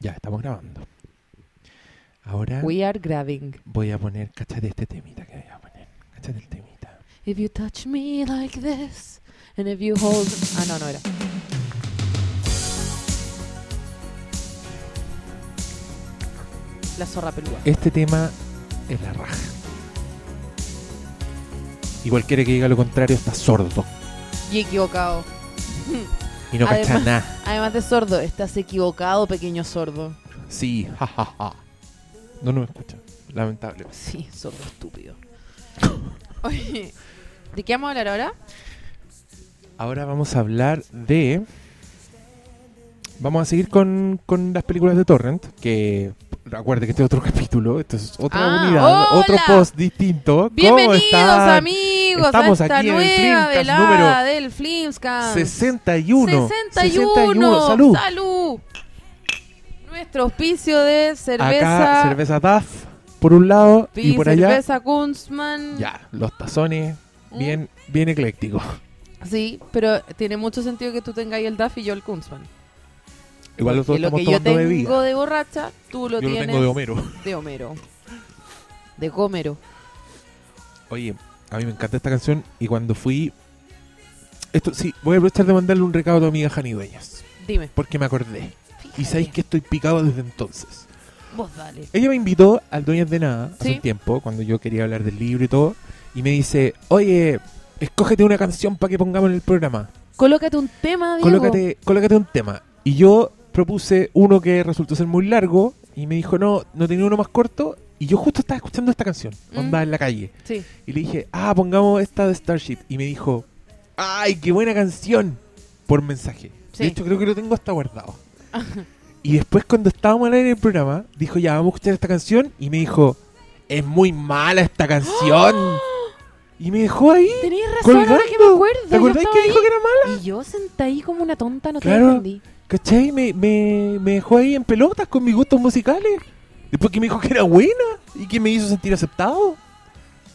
Ya, estamos grabando. Ahora We are grabbing. voy a poner, cachate este temita que voy a poner. Cachate el temita. If you touch me like this, and if you hold. Ah, no, no era. La zorra peluda. Este tema es la raja. Y cualquiera que diga lo contrario está sordo. Y equivocado. Y no cacha nada. Además de sordo, estás equivocado, pequeño sordo. Sí, jajaja. No nos escucha. Lamentable. Sí, sordo estúpido. Oye, ¿de qué vamos a hablar ahora? Ahora vamos a hablar de. Vamos a seguir con, con las películas de Torrent. Que recuerde que este es otro capítulo. Esto es otra Ah, unidad. hola. Otro post distinto. ¿Cómo Bienvenidos están? amigos Estamos a esta aquí en el Flimcast número del Flimscast. 61. 61. Salud. Salud. Nuestro auspicio de cerveza. Acá, cerveza DAF por un lado y Pi, por allá. cerveza Kunzman. Ya, los tazones Mm. bien, bien eclécticos. Sí, pero tiene mucho sentido que tú tengas el DAF y yo el Kunzman. Igual los dos lo estamos que yo tengo bebida. de borracha, tú lo Yo lo tienes tengo de Homero. de Homero. De Gómero. Oye, a mí me encanta esta canción y cuando fui... Esto sí, voy a aprovechar de mandarle un recado a tu amiga Jani Dueñas, Dime. porque me acordé. Y sabéis que estoy picado desde entonces. Vos dale. Ella me invitó al Dueñas de Nada hace Sí. un tiempo, cuando yo quería hablar del libro y todo, y me dice, oye, escógete una canción para que pongamos en el programa. Colócate un tema, Diego. Colócate, colócate un tema. Y yo propuse uno que resultó ser muy largo, y me dijo, no, no tenía uno más corto, y yo justo estaba escuchando esta canción, Mm. onda en la calle. Sí. Y le dije, ah, pongamos esta de Starship. Y me dijo, ay, qué buena canción. Por mensaje. Sí. De hecho, creo que lo tengo hasta guardado. y después, cuando estábamos al aire en el programa, dijo, ya, vamos a escuchar esta canción. Y me dijo, es muy mala esta canción. y me dejó ahí. Tenías razón, ahora que me acuerdo. ¿Te acordás que dijo que era mala? Y yo senté ahí como una tonta, no te Claro. entendí. ¿Cachai? Me, me, me dejó ahí en pelotas con mis gustos musicales. Después que me dijo que era buena y que me hizo sentir aceptado.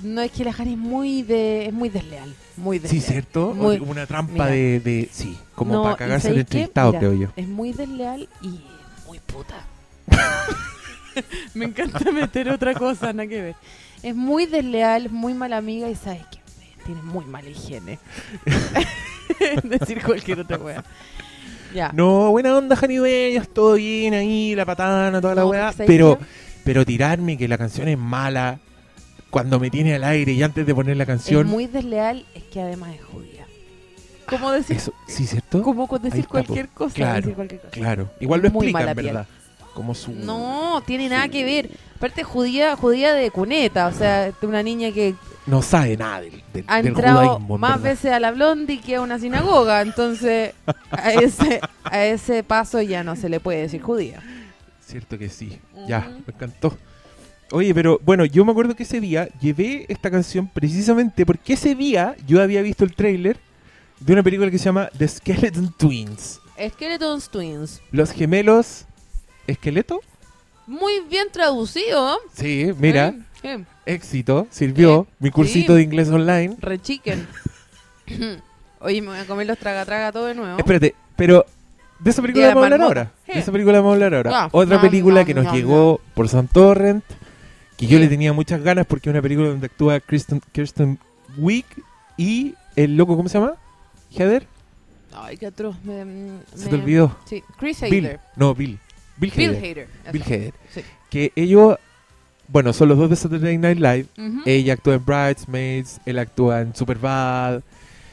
No, es que la Jani es muy de, es muy desleal. Muy Sí, desleal. ¿cierto? Muy- como una trampa mira. de, de- Sí, como No, para ¿y cagarse el entrevistado, Mira, creo yo. Es muy desleal y muy puta. me encanta meter otra cosa, nada que ver. Es muy desleal, muy mala amiga y sabes que tiene muy mala higiene. Decir cualquier otra wea. No, buena onda, Jani Dueñas, todo bien ahí, la patana, toda la weá. ¿sabes Pero, pero tirarme que la canción es mala cuando me tiene al aire y antes de poner la es canción. muy desleal, es que además es judía. ¿Cómo decir, Eso, sí, ¿cierto? Ahí decir cualquier cosa? Claro, decir cualquier cosa. Claro. Igual lo Muy explica, mala en piel. verdad. Como su. No, tiene nada que ver. Aparte judía, judía de cuneta, o sea, una niña que No sabe nada del, del, ha del entrado judaísmo, en más verdad. veces a la Blondie que a una sinagoga, entonces a ese a ese paso ya no se le puede decir judía. Cierto que sí. Ya, me encantó. Oye, pero bueno, yo me acuerdo que ese día llevé esta canción precisamente porque ese día yo había visto el tráiler de una película que se llama The Skeleton Twins. Skeletons Twins. Los gemelos esqueleto. Muy bien traducido. Sí, mira, Sí, sí. Éxito, sirvió. Eh, Mi cursito sí. de inglés online. Re chicken. Oye, me voy a comer los traga traga todo de nuevo. Espérate, pero de esa película vamos a hablar ahora. Sí. De esa película vamos a hablar ahora. Ya. Otra película que nos no, llegó por San Torrent, que yo le tenía muchas ganas porque es una película donde actúa Kristen, Kirsten Wiig y el loco, ¿cómo se llama? ¿Heather? Ay, qué atroz. Me, Se te olvidó. Sí, Chris Bill. Hader. No, Bill. Bill Bill Hader. Bill. Hader. Sí. Que ellos, bueno, son los dos de Saturday Night Live. Ella actúa en Bridesmaids, él actúa en Superbad.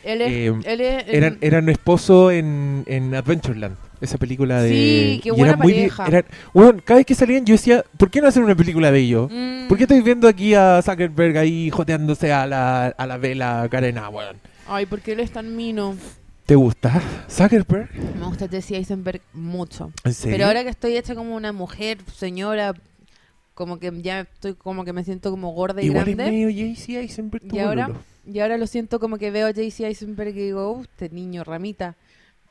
Él es, eh, él es- Eran, eran esposo en, en Adventureland. Esa película de. Sí, qué buena eran muy pareja. eran- bueno, cada vez que salían yo decía, ¿por qué no hacer una película de ellos? Mm. ¿Por qué estoy viendo aquí a Zuckerberg ahí joteándose a la, a la vela Karena, weón? Ay, porque él es tan mino. ¿Te gusta Zuckerberg? Me gusta Jesse Eisenberg mucho. ¿En serio? Pero ahora que estoy hecha como una mujer, señora, como que ya estoy como que me siento como gorda y Igual es grande. medio Jay-Z Eisenberg. Y ahora, y ahora lo siento como que veo a JC Eisenberg y digo, uh, este niño ramita.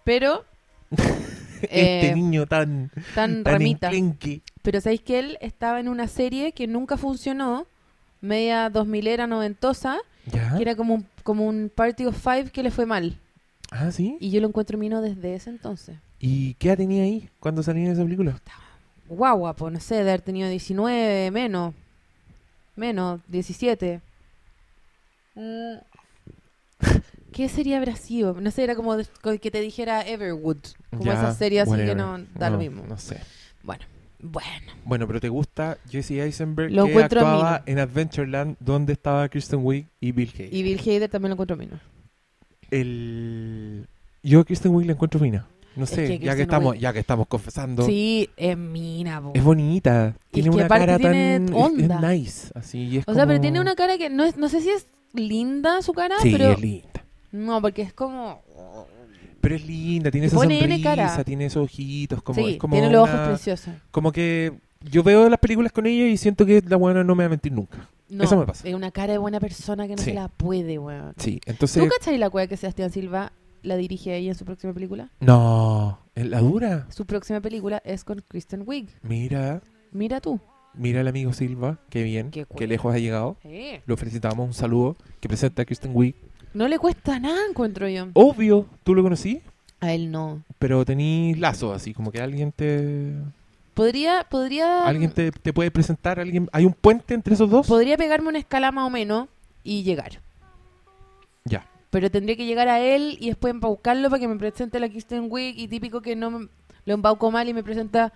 Pero, Este eh, niño tan, tan tan ramita. enclenque. Pero sabéis que él estaba en una serie que nunca funcionó, media 2000 era noventosa, ¿Ya? que era como un, como un Party of Five que le fue mal. Ah, ¿sí? Y yo lo encuentro mino desde ese entonces. ¿Y qué tenía ahí cuando salía en esa película? Guagua, pues no sé, de haber tenido 19, menos. Menos, 17. Mm. ¿Qué sería habrá sido? No sé, era como que te dijera Everwood. Como Ya, esa serie así que no da lo mismo. No sé. Bueno, bueno. Bueno, pero ¿te gusta Jesse Eisenberg Lo que actuaba en Adventureland donde estaba Kristen Wiig y Bill Hader? Y Bill Hader también lo encuentro menos. El... Yo a Kristen Wiig la encuentro fina. No Es sé, que ya, que estamos, ya que estamos confesando. Sí, es mina, po. Es bonita. Tiene que una cara tiene tan... es- onda. Es, nice. Así, es O sea, pero tiene una cara que no es, no sé si es linda su cara, Sí, pero es linda. no, porque es como Pero es linda, tiene esa sonrisa, cara. tiene esos ojitos, como, sí, es como tiene los ojos preciosos. Como que yo veo las películas con ella y siento que la buena no me va a mentir nunca. No, Eso me pasa. Es una cara de buena persona que no Sí. se la puede, weón. Sí, ¿Tú entonces... cachai la cueva que Sebastián Silva la dirige ella en su próxima película? No, ¿es la dura. Su próxima película es con Kristen Wiig. Mira, Mira tú. mira el amigo Silva, qué bien, Qué qué, lejos ha llegado. Eh. Lo felicitamos, un saludo, que presenta a Kristen Wiig. No le cuesta nada, encuentro yo. Obvio, tú lo conocí, A él no. pero tenís lazo, así como que alguien te... Podría, podría, Alguien te, te puede presentar, alguien hay un puente entre esos dos. podría pegarme una escala más o menos y llegar. Ya. Pero tendría que llegar a él y después embaucarlo para que me presente la Kristen Wiig y típico que no lo embauco mal y me presenta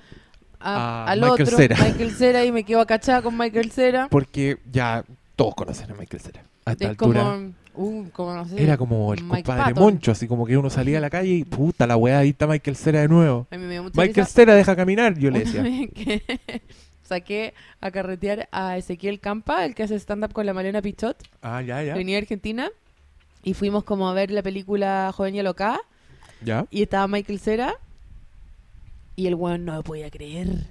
a- A al Michael otro, Cera. Michael Cera, y me quedo acachada con Michael Cera. Porque ya todos conocen a Michael Cera. A esta Es altura como, uh, como no sé. era como el Mike compadre Patton. Moncho, así como que uno salía a la calle y puta la weá, ahí está Michael Cera de nuevo. A mí me dio mucha Michael risa Cera deja caminar, yo le decía. que saqué a carretear a Ezequiel Campa, el que hace stand-up con la Malena Pichot, Ah, ya, ya. venía de Argentina, y fuimos como a ver la película Joven y Alocada, Ya. y estaba Michael Cera, y el weón no lo podía creer.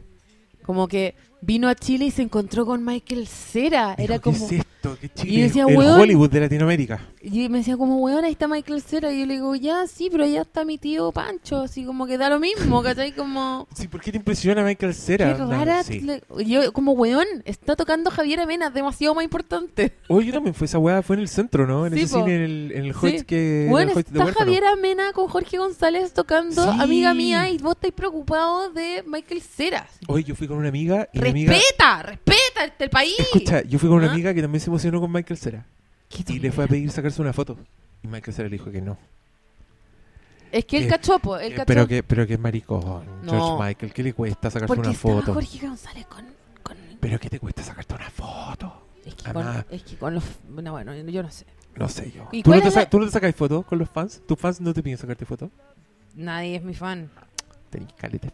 Como que vino a Chile y se encontró con Michael Cera. Era ¿qué como... es esto? ¿Qué Chile? Y decía, el "Weón". Hollywood de Latinoamérica. Y me decía como, weón, ahí está Michael Cera. Y yo le digo, ya, sí, pero allá está mi tío Pancho. Así como que da lo mismo, ¿cachai? Como... Sí, ¿por qué te impresiona Michael Cera? Qué rara. sí. le- Yo, como weón, está tocando Javier Amena, demasiado más importante. Oye, yo también fue esa weá, fue en el centro, ¿no? En Sí, ese po. cine, en el, en el Sí. Que... en Bueno, el Hoyt de está Huérfano. Javier Amena con Jorge González tocando. Amiga Mía y vos estáis preocupados de Michael Cera. Oye, yo fui con una amiga y amiga... Respeta, respeta este país. Escucha, yo fui con una ¿Ah? amiga que también se emocionó con Michael Cera. Y le fue a pedir sacarse una foto. Y Michael Cera le dijo que no. Es que el que- cachopo, el Eh, cachopo. pero que pero que es maricón, No. George Michael. ¿Qué le cuesta sacarse Porque una foto? Jorge González con... con- ¿Pero qué te cuesta sacarte una foto? Es, que con, es que con los... No, bueno, yo no sé. No sé yo. ¿Y ¿Tú no, te la- tú no te sacas fotos con los fans? ¿Tus fans no te piden sacarte fotos? Nadie es mi fan. Caleta.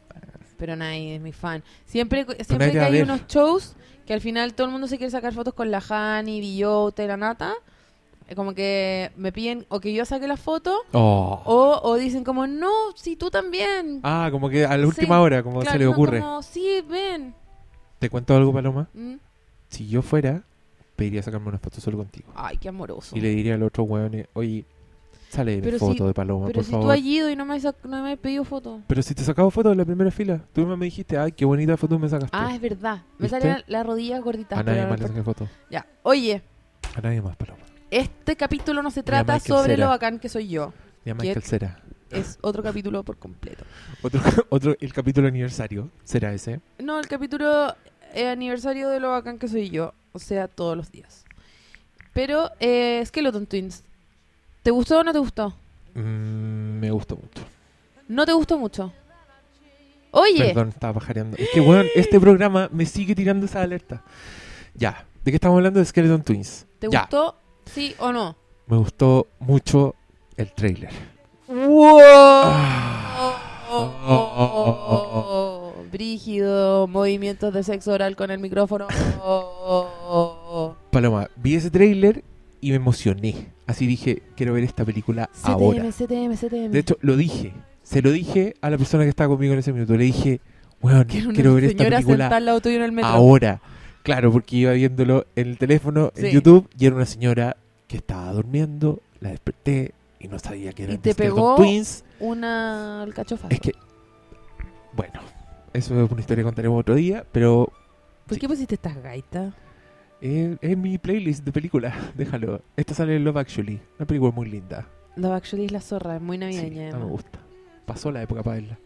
Pero nadie es mi fan. Siempre, siempre que hay ver. unos shows que al final todo el mundo se quiere sacar fotos con la Hani, Villota y la Nata, como que me piden o que yo saque la foto Oh. o, o dicen como, no, si tú también. Ah, como que a la Sí, última hora, como Claro, se le ocurre. Como, sí, ven. ¿Te cuento algo, Paloma? Mm. Si yo fuera, pediría sacarme una foto solo contigo. Ay, qué amoroso. Y le diría al otro weón, oye, sale de Pero foto si- de Paloma, Pero por si favor. tú has ido y no me has, sac- no me has pedido foto. Pero si te sacaba fotos en la primera fila, tú me dijiste, ay, qué bonita foto me sacaste. Ah, es verdad. Me salen las rodillas gorditas. a nadie más le saqué foto. Ya, oye, A nadie más, Paloma. este capítulo no se trata sobre Cera. lo bacán que soy yo. Y a. Michael Cera. Es otro capítulo por completo. Otro, otro, el capítulo aniversario será ese. No, el capítulo eh, aniversario de lo bacán que soy yo. O sea, todos los días. Pero, eh, Skeleton Twins. ¿Te gustó o no te gustó? Mm, me gustó mucho. No te gustó mucho. Oye, Perdón, estaba pajareando. Es que, weón, este programa me sigue tirando esa alerta. Ya, ¿de qué estamos hablando? De Skeleton Twins. ¿te ya, gustó? ¿Sí o no? me gustó mucho el trailer. ¡Wow! Ah. Brígido, movimientos de sexo oral con el micrófono. Paloma, vi ese trailer y me emocioné. Así dije, quiero ver esta película ahora. CTM, CTM, CTM. De hecho, lo dije. Se lo dije a la persona que estaba conmigo en ese minuto. Le dije, weón, era quiero ver esta película en el metro. ahora. Claro, porque iba viéndolo en el teléfono, en Sí. YouTube, y era una señora que estaba durmiendo, la desperté y no sabía que ¿Y eran te pegó? Twins. Una alcachofa. Es que, bueno, eso es una historia que contaremos otro día, pero ¿Por sí. qué pusiste estas gaitas? Es, es mi playlist de películas, déjalo. Esta sale en Love Actually, una película muy linda. Love Actually es la zorra, es muy Sí, navideña. no me gusta. Pasó la época para verla.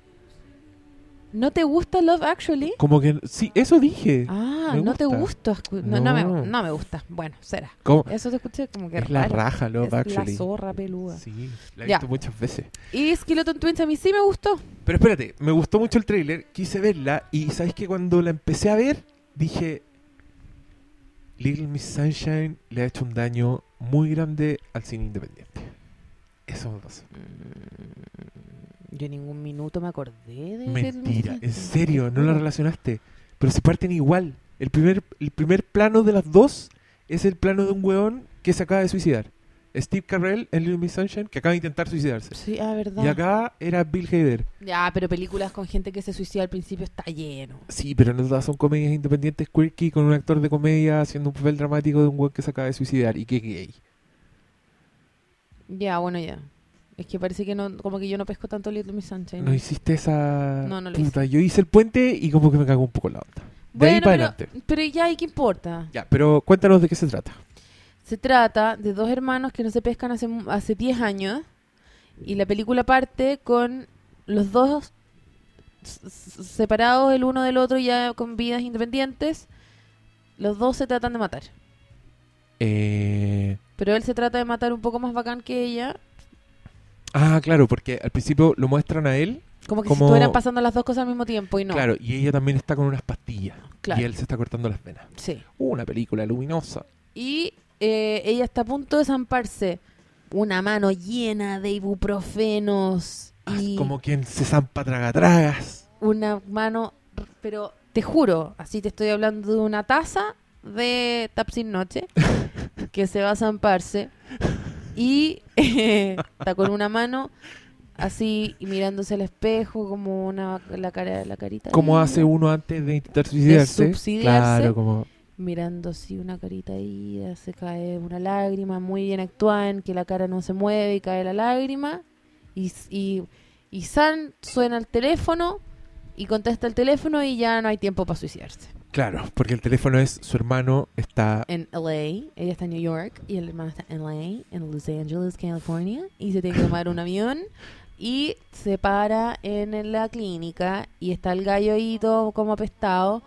¿No te gusta Love Actually? Como que, sí, eso dije. Ah, no te gusta. No, no. me, No. me gusta. Bueno, será. Como- Eso te escuché como que es la raro. raja, Love es la Actually. zorra peluda. Sí, la he Ya. visto muchas veces. Y Skeleton Twins a mí sí me gustó. Pero espérate, me gustó mucho el tráiler, quise verla y sabes que cuando la empecé a ver dije Little Miss Sunshine le ha hecho un daño muy grande al cine independiente. Eso me pasó. Mm, Yo en ningún minuto me acordé de Mentira, en serio, no la relacionaste. Pero se parten igual. El primer, el primer plano de las dos es el plano de un weón que se acaba de suicidar. Steve Carell en Little Miss Sunshine que acaba de intentar suicidarse. Sí, ah, verdad. Y acá era Bill Hader. Ya, pero películas con gente que se suicida al principio está lleno. Sí, pero no todas son comedias independientes quirky con un actor de comedia haciendo un papel dramático de un weón que se acaba de suicidar y que gay. Ya, bueno, ya. Es que parece que no, como que yo no pesco tanto Little Miss Sunshine. No hiciste esa... No, no lo Puta, yo hice el puente y como que me cagó un poco la onda. De ahí para pero, adelante. pero ya, ¿y qué importa? Ya, pero cuéntanos de qué se trata. Se trata de dos hermanos que no se pescan hace, hace 10 años y la película parte con los dos separados el uno del otro ya con vidas independientes. Los dos se tratan de matar. Eh... Pero él se trata de matar un poco más bacán que ella. Ah, claro, porque al principio lo muestran a él, Como que Como- si estuvieran pasando las dos cosas al mismo tiempo y no. claro, y ella también está con unas pastillas. Claro. Y él se está cortando las venas. Sí. Una película luminosa. Y eh, ella está a punto de zamparse. Una mano llena de ibuprofenos. Ah, Y Como quien se zampa tragatragas. una mano, pero te juro, así te estoy hablando de una taza de Tapsin Noche que se va a zamparse y eh, está con una mano así mirándose al espejo como una la cara la carita Como hace uno antes de intentar suicidarse. subsidiarse. Claro, como... mirando así una carita ahí se cae una lágrima muy bien actuada en que la cara no se mueve y cae la lágrima y, y, y San suena el teléfono y contesta el teléfono y ya no hay tiempo para suicidarse. Claro, porque el teléfono es su hermano está en LA ella está en New York y el hermano está en LA en Los Angeles California y se tiene que tomar un avión y se para en la clínica y está el gallo ahí todo como apestado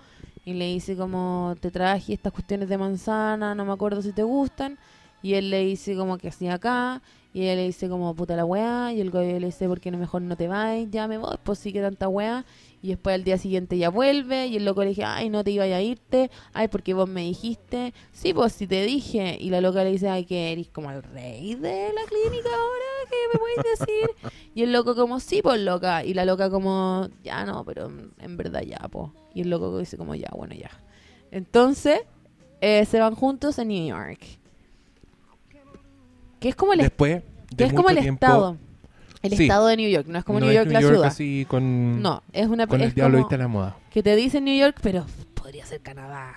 y le dice como te traje estas cuestiones de manzana, no me acuerdo si te gustan y él le dice como que así acá y ella le dice como puta la weá y el gallo le dice por qué no mejor no te vas, ya me voy, pues sí que tanta weá y después al día siguiente ya vuelve y el loco le dice, ay no te iba a irte, ay porque vos me dijiste, sí pues si te dije y la loca le dice, ay que eres como el rey de la clínica ahora, ¿qué me puedes decir? Y el loco como, sí, pues loca. Y la loca como, ya no, pero en verdad ya, pues. Y el loco dice como, ya, bueno, ya. Entonces, eh, se van juntos a New York. Que es como el, est- después que de es como mucho el tiempo, estado. El Sí. estado de New York, no es como no New es York la ciudad. así con, No, es una con es el diablo viste la moda. que te dice New York, pero podría ser Canadá.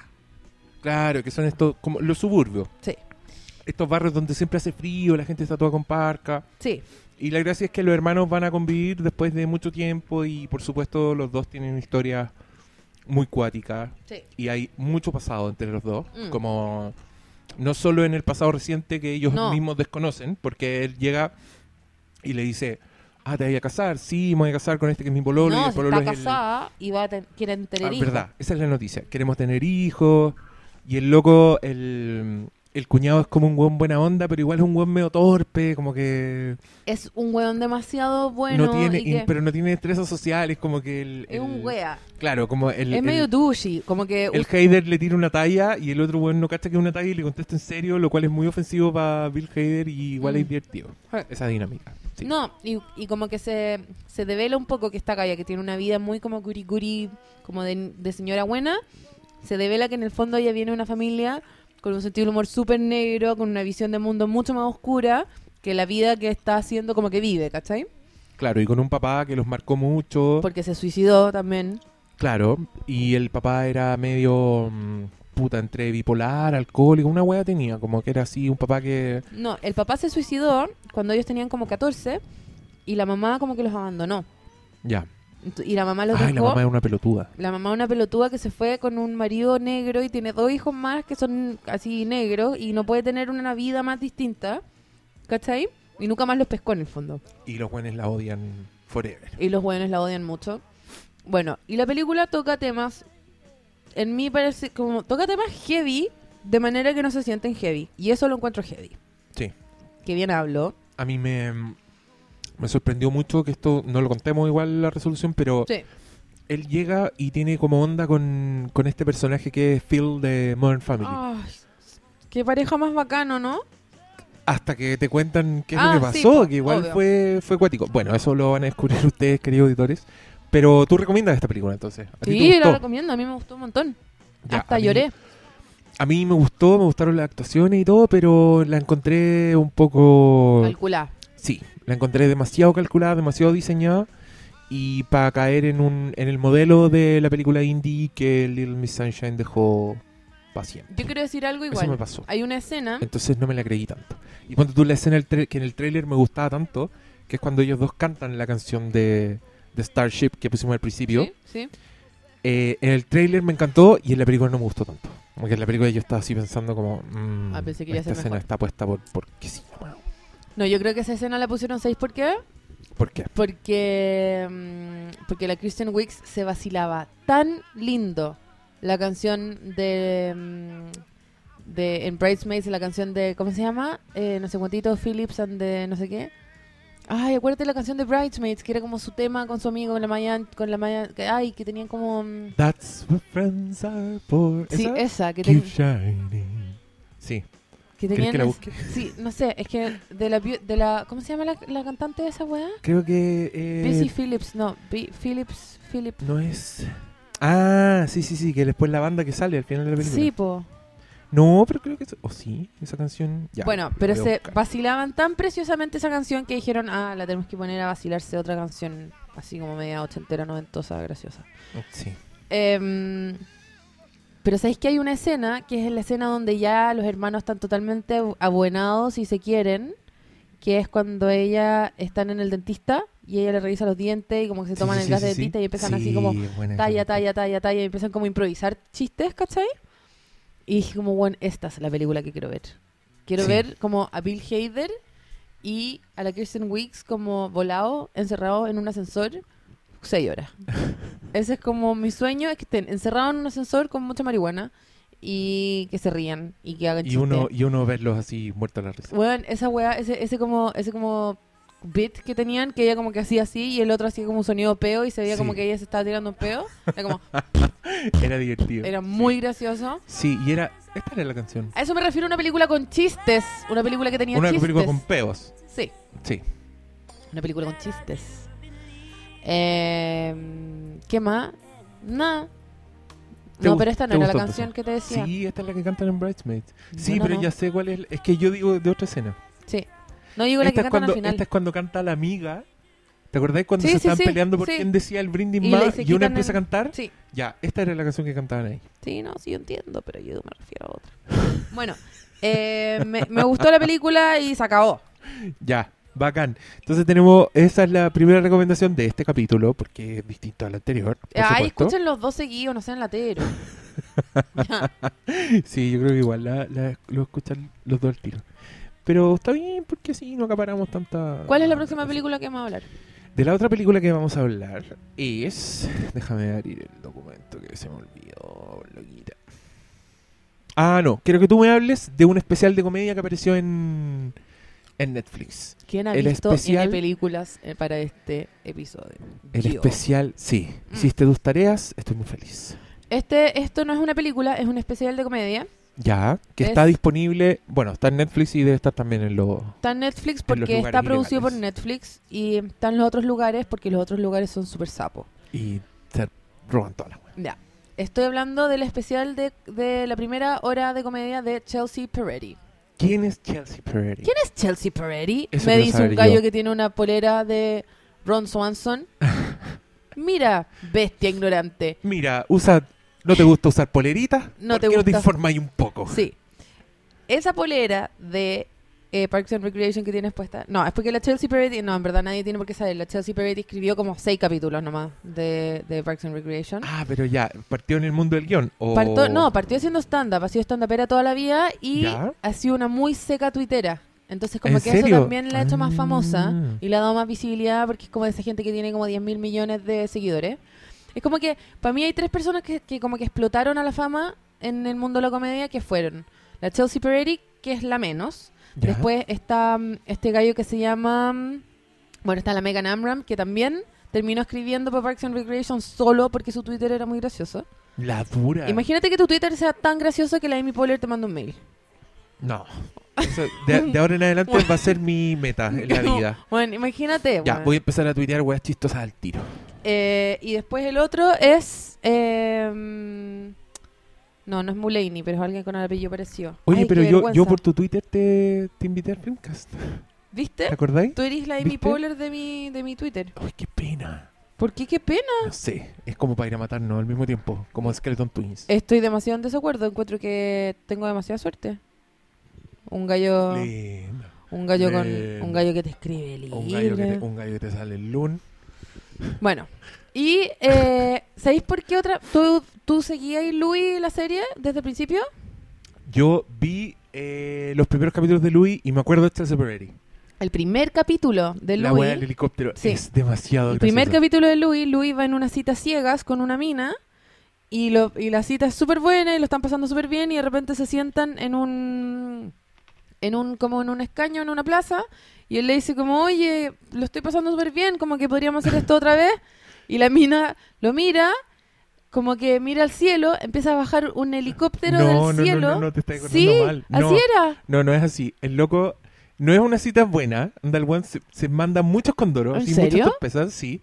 Claro, que son estos como los suburbios. Sí. Estos barrios donde siempre hace frío, la gente está toda con parca. Sí, Y la gracia es que los hermanos van a convivir después de mucho tiempo y por supuesto los dos tienen historias muy cuáticas sí. y hay mucho pasado entre los dos, Mm. como no solo en el pasado reciente que ellos No. mismos desconocen, porque él llega y le dice, ah, te voy a casar, sí, me voy a casar con este que es mi pololo y el pololo está es el- casada y va a quieren tener Ah, hijos. verdad, esa es la noticia. Queremos tener hijos. Y el loco, el, el cuñado es como un buen buena onda, pero igual es un buen medio torpe, como que Es un weón demasiado bueno. no tiene, y que pero no tiene destrezas sociales, como que el, es un wea. Claro, como el, es el- medio douchey, como que el Hader le tira una talla y el otro weón no cacha que es una talla y le contesta en serio, lo cual es muy ofensivo para Bill Hader y igual Mm. es divertido. Ja. Esa dinámica. sí. No, y, y como que se, se devela un poco que esta galla, que tiene una vida muy como curicuri, como de, de señora buena, se devela que en el fondo ella viene de una familia con un sentido del humor súper negro, con una visión de mundo mucho más oscura que la vida que está haciendo como que vive, ¿cachai? Claro, y con un papá que los marcó mucho. Porque se suicidó también. Claro, y el papá era medio mm, puta entre bipolar, alcohólico, una wea tenía, como que era así, un papá que No, el papá se suicidó cuando ellos tenían como 14 y la mamá como que los abandonó. ya. Y la mamá los Ay, la mamá es una pelotuda. La mamá una pelotuda que se fue con un marido negro y tiene dos hijos más que son así negros y no puede tener una vida más distinta. ¿Cachai? Y nunca más los pescó en el fondo. Y los buenos la odian forever. Y los buenos la odian mucho. Bueno, y la película toca temas, en mí parece como, toca temas heavy de manera que no se sienten heavy. Y eso lo encuentro heavy. Sí. Que bien hablo. A mí me, me sorprendió mucho que esto, no lo contemos igual la resolución, pero Sí. él llega y tiene como onda con, con este personaje que es Phil de Modern Family. Qué pareja más bacano, ¿no? Hasta que te cuentan qué es Ah, lo que sí, pasó, que igual obvio. fue, fue cuático. Bueno, eso lo van a descubrir ustedes, queridos auditores. Pero tú recomiendas esta película entonces. ¿A ti te Sí, la recomiendo, a mí me gustó un montón. Ya, Hasta mí- lloré. A mí me gustó, me gustaron las actuaciones y todo, pero la encontré un poco... Calculá. Sí, la encontré demasiado calculada, demasiado diseñada y para caer en un en el modelo de la película indie que Little Miss Sunshine dejó paciente. Yo quiero decir algo Eso igual. me pasó. Hay una escena. Entonces no me la creí tanto. Y cuando tú la escena que en el tráiler me gustaba tanto, que es cuando ellos dos cantan la canción de, de Starship que pusimos al principio, Sí, sí. eh, en el tráiler me encantó y en la película no me gustó tanto. Porque en la película yo estaba así pensando como... mm, Ah, pensé que esta escena mejor. está puesta por... porque sí. Bueno, No, yo creo que esa escena la pusieron seis. ¿Por qué? ¿Por qué? Porque, mm, porque la Kristen Wicks se vacilaba tan lindo la canción de, mm, de en Bridesmaids, la canción de, ¿cómo se llama? Eh, no sé cuántito, Phillips and de no sé qué. Ay, acuérdate la canción de Bridesmaids, que era como su tema con su amigo, con la Maya, con la Maya, que, ay, que tenían como... mm, That's what friends are for. Sí, ¿Esa? esa, que, Keep ten- shining. Que ¿Quieres tenían... que la busque? Sí, no sé, es que de la, de la ¿cómo se llama la, la cantante de esa weá? Creo que... eh, Busy Phillips, no, B- Phillips, Philip. no es... Ah, sí, sí, sí, que después la banda que sale al final de la película. Sí, po. No, pero creo que... O sí, esa canción... Ya, bueno, pero se buscar. vacilaban tan preciosamente esa canción que dijeron, ah, la tenemos que poner a vacilarse otra canción así como media ochentera, noventosa, graciosa. Sí. Em, pero sabéis que hay una escena, que es la escena donde ya los hermanos están totalmente abu- abuenados y se quieren, que es cuando ella están en el dentista y ella le revisa los dientes y como que se toman sí, el gas sí, de sí. dentista y empiezan así Sí, como talla, esa. talla, talla, talla y empiezan como a improvisar chistes, ¿cachai? Y dije como, bueno, esta es la película que quiero ver. Quiero ver como a Bill Hader y a la Kirsten Wicks como volado, encerrado en un ascensor, seis horas. Ese es como mi sueño, es que estén encerrados en un ascensor con mucha marihuana y que se rían y que hagan Y uno, y uno verlos así muertos a la risa. Bueno, esa weá, ese, ese como, ese como bit que tenían, que ella como que hacía así y el otro hacía como un sonido peo y se veía Sí. como que ella se estaba tirando un peo. Era como, Era divertido. era muy gracioso. Sí, y era... Esta era la canción. A eso me refiero a una película con chistes. Una película que tenía Una chistes. película con peos. Sí, Sí. una película con chistes. Eh, ¿Qué más? Nada. ¿Te No, pero esta no era la canción que te decía. Sí, esta es la que cantan en Bridesmaids. Sí, No, pero no. ya sé cuál es. Es que yo digo de otra escena. Sí. No digo la esta, que cantan cuando, al final. esta es cuando canta la amiga. ¿Te acordás cuando Sí, se sí, estaban sí, peleando por quién decía el brindis Y más y una empieza a cantar? Sí. Ya, esta era la canción que cantaban ahí. Sí, no, sí, yo entiendo, pero yo me refiero a otra. bueno, eh, me, me gustó la película y se acabó. Ya, bacán. Entonces tenemos, esa es la primera recomendación de este capítulo, porque es distinto al anterior. Por Ay, supuesto. escuchen los dos seguidos, no sean lateros. Sí, yo creo que igual la, la- lo escuchan los dos al tiro. Pero está bien, porque así no acaparamos tanta... ¿Cuál es la próxima película que vamos a hablar? De la otra película que vamos a hablar es... Déjame abrir el documento que se me olvidó, loquita. Ah, no. Quiero que tú me hables de un especial de comedia que apareció en, en Netflix. ¿Quién ha El visto especial- N películas eh, para este episodio? El Yo. especial, sí. Mm. Hiciste tus tareas, estoy muy feliz. Este, esto no es una película, es un especial de comedia. Ya, que Es- está disponible, bueno, está en Netflix y debe estar también en los... Está en Netflix porque está producido por. Netflix y está en los otros lugares porque los otros lugares son súper sapos. Y se roban todas las weas. Ya. Estoy hablando del especial de, de la primera hora de comedia de Chelsea Peretti. ¿Quién es Chelsea Peretti? ¿Quién es Chelsea Peretti? Eso Me dice un gallo yo. que tiene una polera de Ron Swanson. Mira, bestia ignorante. Mira, usa, ¿no te gusta usar poleritas? No ¿Por te qué no te gusta. informáis un poco? Sí. Esa polera de eh, Parks and Recreation que tienes puesta. No, es porque la Chelsea Peretti. No, en verdad nadie tiene por qué saber. La Chelsea Peretti escribió como seis capítulos nomás de, de Parks and Recreation. Ah, pero ya, partió en el mundo del guion. O... Partó- no, partió haciendo stand-up. Ha sido stand-upera toda la vida y Ya. ha sido una muy seca tuitera. Entonces, como ¿En que serio? eso también la ha hecho más Ah. famosa y le ha dado más visibilidad porque es como de esa gente que tiene como 10 mil millones de seguidores. Es como que, para mí hay tres personas que, que como que explotaron a la fama en el mundo de la comedia, que fueron la Chelsea Peretti, que es la menos. Ya. Después está mm, este gallo que se llama... mm, Bueno, está la Megan Amram, que también terminó escribiendo para Parks and Recreation solo porque su Twitter era muy gracioso. La dura. Imagínate que tu Twitter sea tan gracioso que la Amy Poehler te manda un mail. No. Eso, de, de ahora en adelante va a ser mi meta en la vida. Bueno, imagínate. Ya, bueno. voy a empezar a tuitear weas chistosas al tiro. Eh, y después el otro es... eh, mm, no, no es Mulaney, pero es alguien con el apellido parecido. Oye, Ay, pero yo, yo por tu Twitter te, te invité al Filmcast. ¿Viste? ¿Te acordáis? Tú eres la Amy ¿Viste? Poehler de mi, de mi Twitter. Ay, qué pena. ¿Por qué? Qué pena. No sé, es como para ir a matarnos al mismo tiempo, como Skeleton Twins. Estoy demasiado en desacuerdo. Encuentro que tengo demasiada suerte. Un gallo... Lindo. Un gallo con... Un gallo que te escribe libre. Un gallo, que te, un gallo que te sale el loon. Bueno. Y... Eh, ¿Sabéis por qué otra... ¿Tú, tú seguías Louis la serie desde el principio? Yo vi eh, los primeros capítulos de Louis y me acuerdo de Chelsea Peretti. El primer capítulo de La Louis... wea del helicóptero Sí. es demasiado El primer capítulo de Louis, Louis va en una cita ciegas con una mina y, lo, y la cita es súper buena y lo están pasando súper bien y de repente se sientan en un en un como en un escaño en una plaza y él le dice como oye lo estoy pasando súper bien como que podríamos hacer esto otra vez y la mina lo mira como que mira al cielo empieza a bajar un helicóptero no, del no, no, cielo no, no, te estás sí mal. No, así era No, no es así. El loco no es una cita buena. Weón se, se manda muchos condoros ¿En y serio? muchas torpezas, sí.